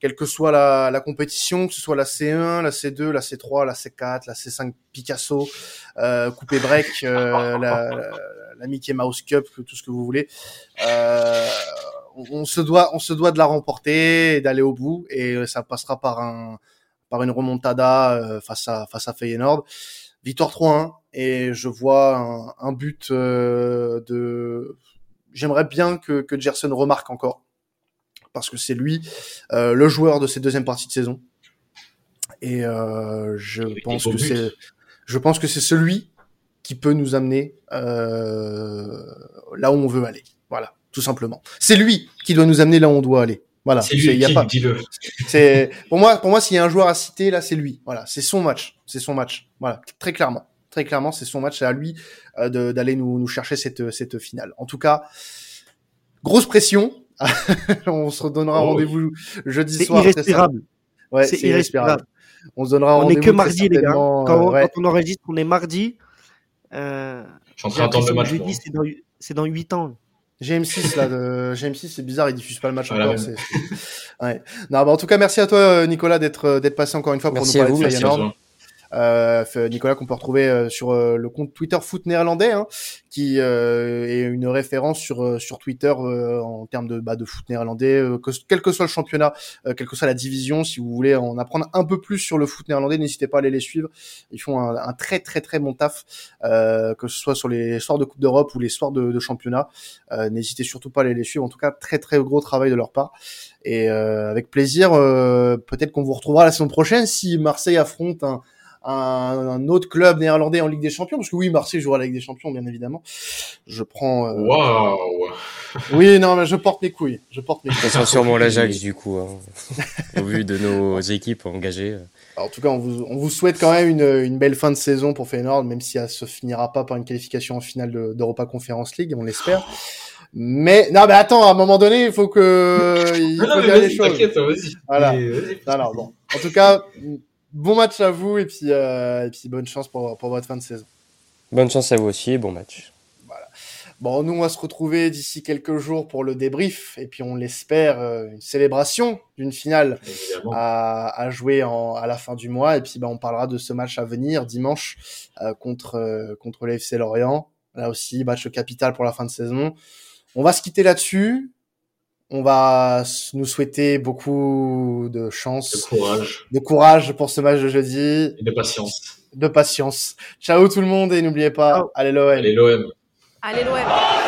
Quelle que soit la, la compétition, que ce soit la C1, la C2, la C3, la C4, la C5 Picasso, Coupé Break, la, la la Mickey Mouse Cup, tout ce que vous voulez. Euh, on, se doit, on se doit de la remporter et d'aller au bout, et ça passera par un, par une remontada euh, face à face à Feyenoord. Victoire 3-1 et je vois un, un but euh, de. J'aimerais bien que, que Gerson remarque encore parce que c'est lui euh, le joueur de cette deuxième partie de saison. Et euh, je pense que c'est, je pense que c'est celui qui peut nous amener euh, là où on veut aller. Voilà, tout simplement. C'est lui qui doit nous amener là où on doit aller. Voilà. C'est lui, y a pas... dis-le. C'est pour moi, pour moi, s'il y a un joueur à citer là, c'est lui. Voilà, c'est son match, c'est son match. Voilà, très clairement, très clairement, c'est son match. C'est à lui euh, d'aller nous, nous chercher cette cette finale. En tout cas, grosse pression. [LAUGHS] on se redonnera oh, rendez-vous jeudi soir. C'est irrespirable. Ouais, c'est irrespirable. On se donnera rendez-vous. On est que mardi, les gars. Quand, quand on enregistre, on est mardi. Euh, je suis en train d'attendre le match. C'est dans, 8 ans. GM6 là, de... GM6 c'est bizarre, ils diffusent pas le match encore. [LAUGHS] Ouais. Non, bah, en tout cas, merci à toi Nicolas d'être d'être passé encore une fois pour nous parler de Feyenoord. Euh, Nicolas qu'on peut retrouver euh, sur euh, le compte Twitter Foot Néerlandais, hein, qui est une référence sur sur Twitter en termes de bah, de foot néerlandais, que, quel que soit le championnat, quelle que soit la division. Si vous voulez en apprendre un peu plus sur le foot néerlandais, n'hésitez pas à aller les suivre. Ils font un, un très très très bon taf, que ce soit sur les soirs de Coupe d'Europe ou les soirs de, de championnat. n'hésitez surtout pas à aller les suivre. En tout cas, très très gros travail de leur part. Et avec plaisir, peut-être qu'on vous retrouvera la saison prochaine si Marseille affronte un un, autre club néerlandais en Ligue des Champions, parce que oui, Marseille jouera la Ligue des Champions, bien évidemment. Je prends. Euh... Waouh. Oui, non, mais je porte mes couilles. Je porte mes couilles. Ça sera sûrement l'Ajax du coup, hein. au vu de nos équipes engagées. en tout cas, on vous, on vous souhaite quand même une, une, belle fin de saison pour Feyenoord, même si elle se finira pas par une qualification en finale d'Europa Conference League, on l'espère. Mais non, mais attends, à un moment donné, il faut que il faut dire les choses. Vas-y. Voilà. non, bon. En tout cas, bon match à vous et puis euh, et puis bonne chance pour pour votre fin de saison. Bonne chance à vous aussi et bon match. Voilà. Bon, nous on va se retrouver d'ici quelques jours pour le débrief et puis on l'espère euh, une célébration d'une finale à, à, jouer en, à la fin du mois et puis bah, on parlera de ce match à venir dimanche euh, contre euh, contre l'FC Lorient. Là aussi match capital pour la fin de saison. On va se quitter là-dessus. On va nous souhaiter beaucoup de chance, de courage, de courage pour ce match de jeudi, et de patience, de patience. Ciao tout le monde et n'oubliez pas, allez l'OM. Allez l'OM. Allez l'OM.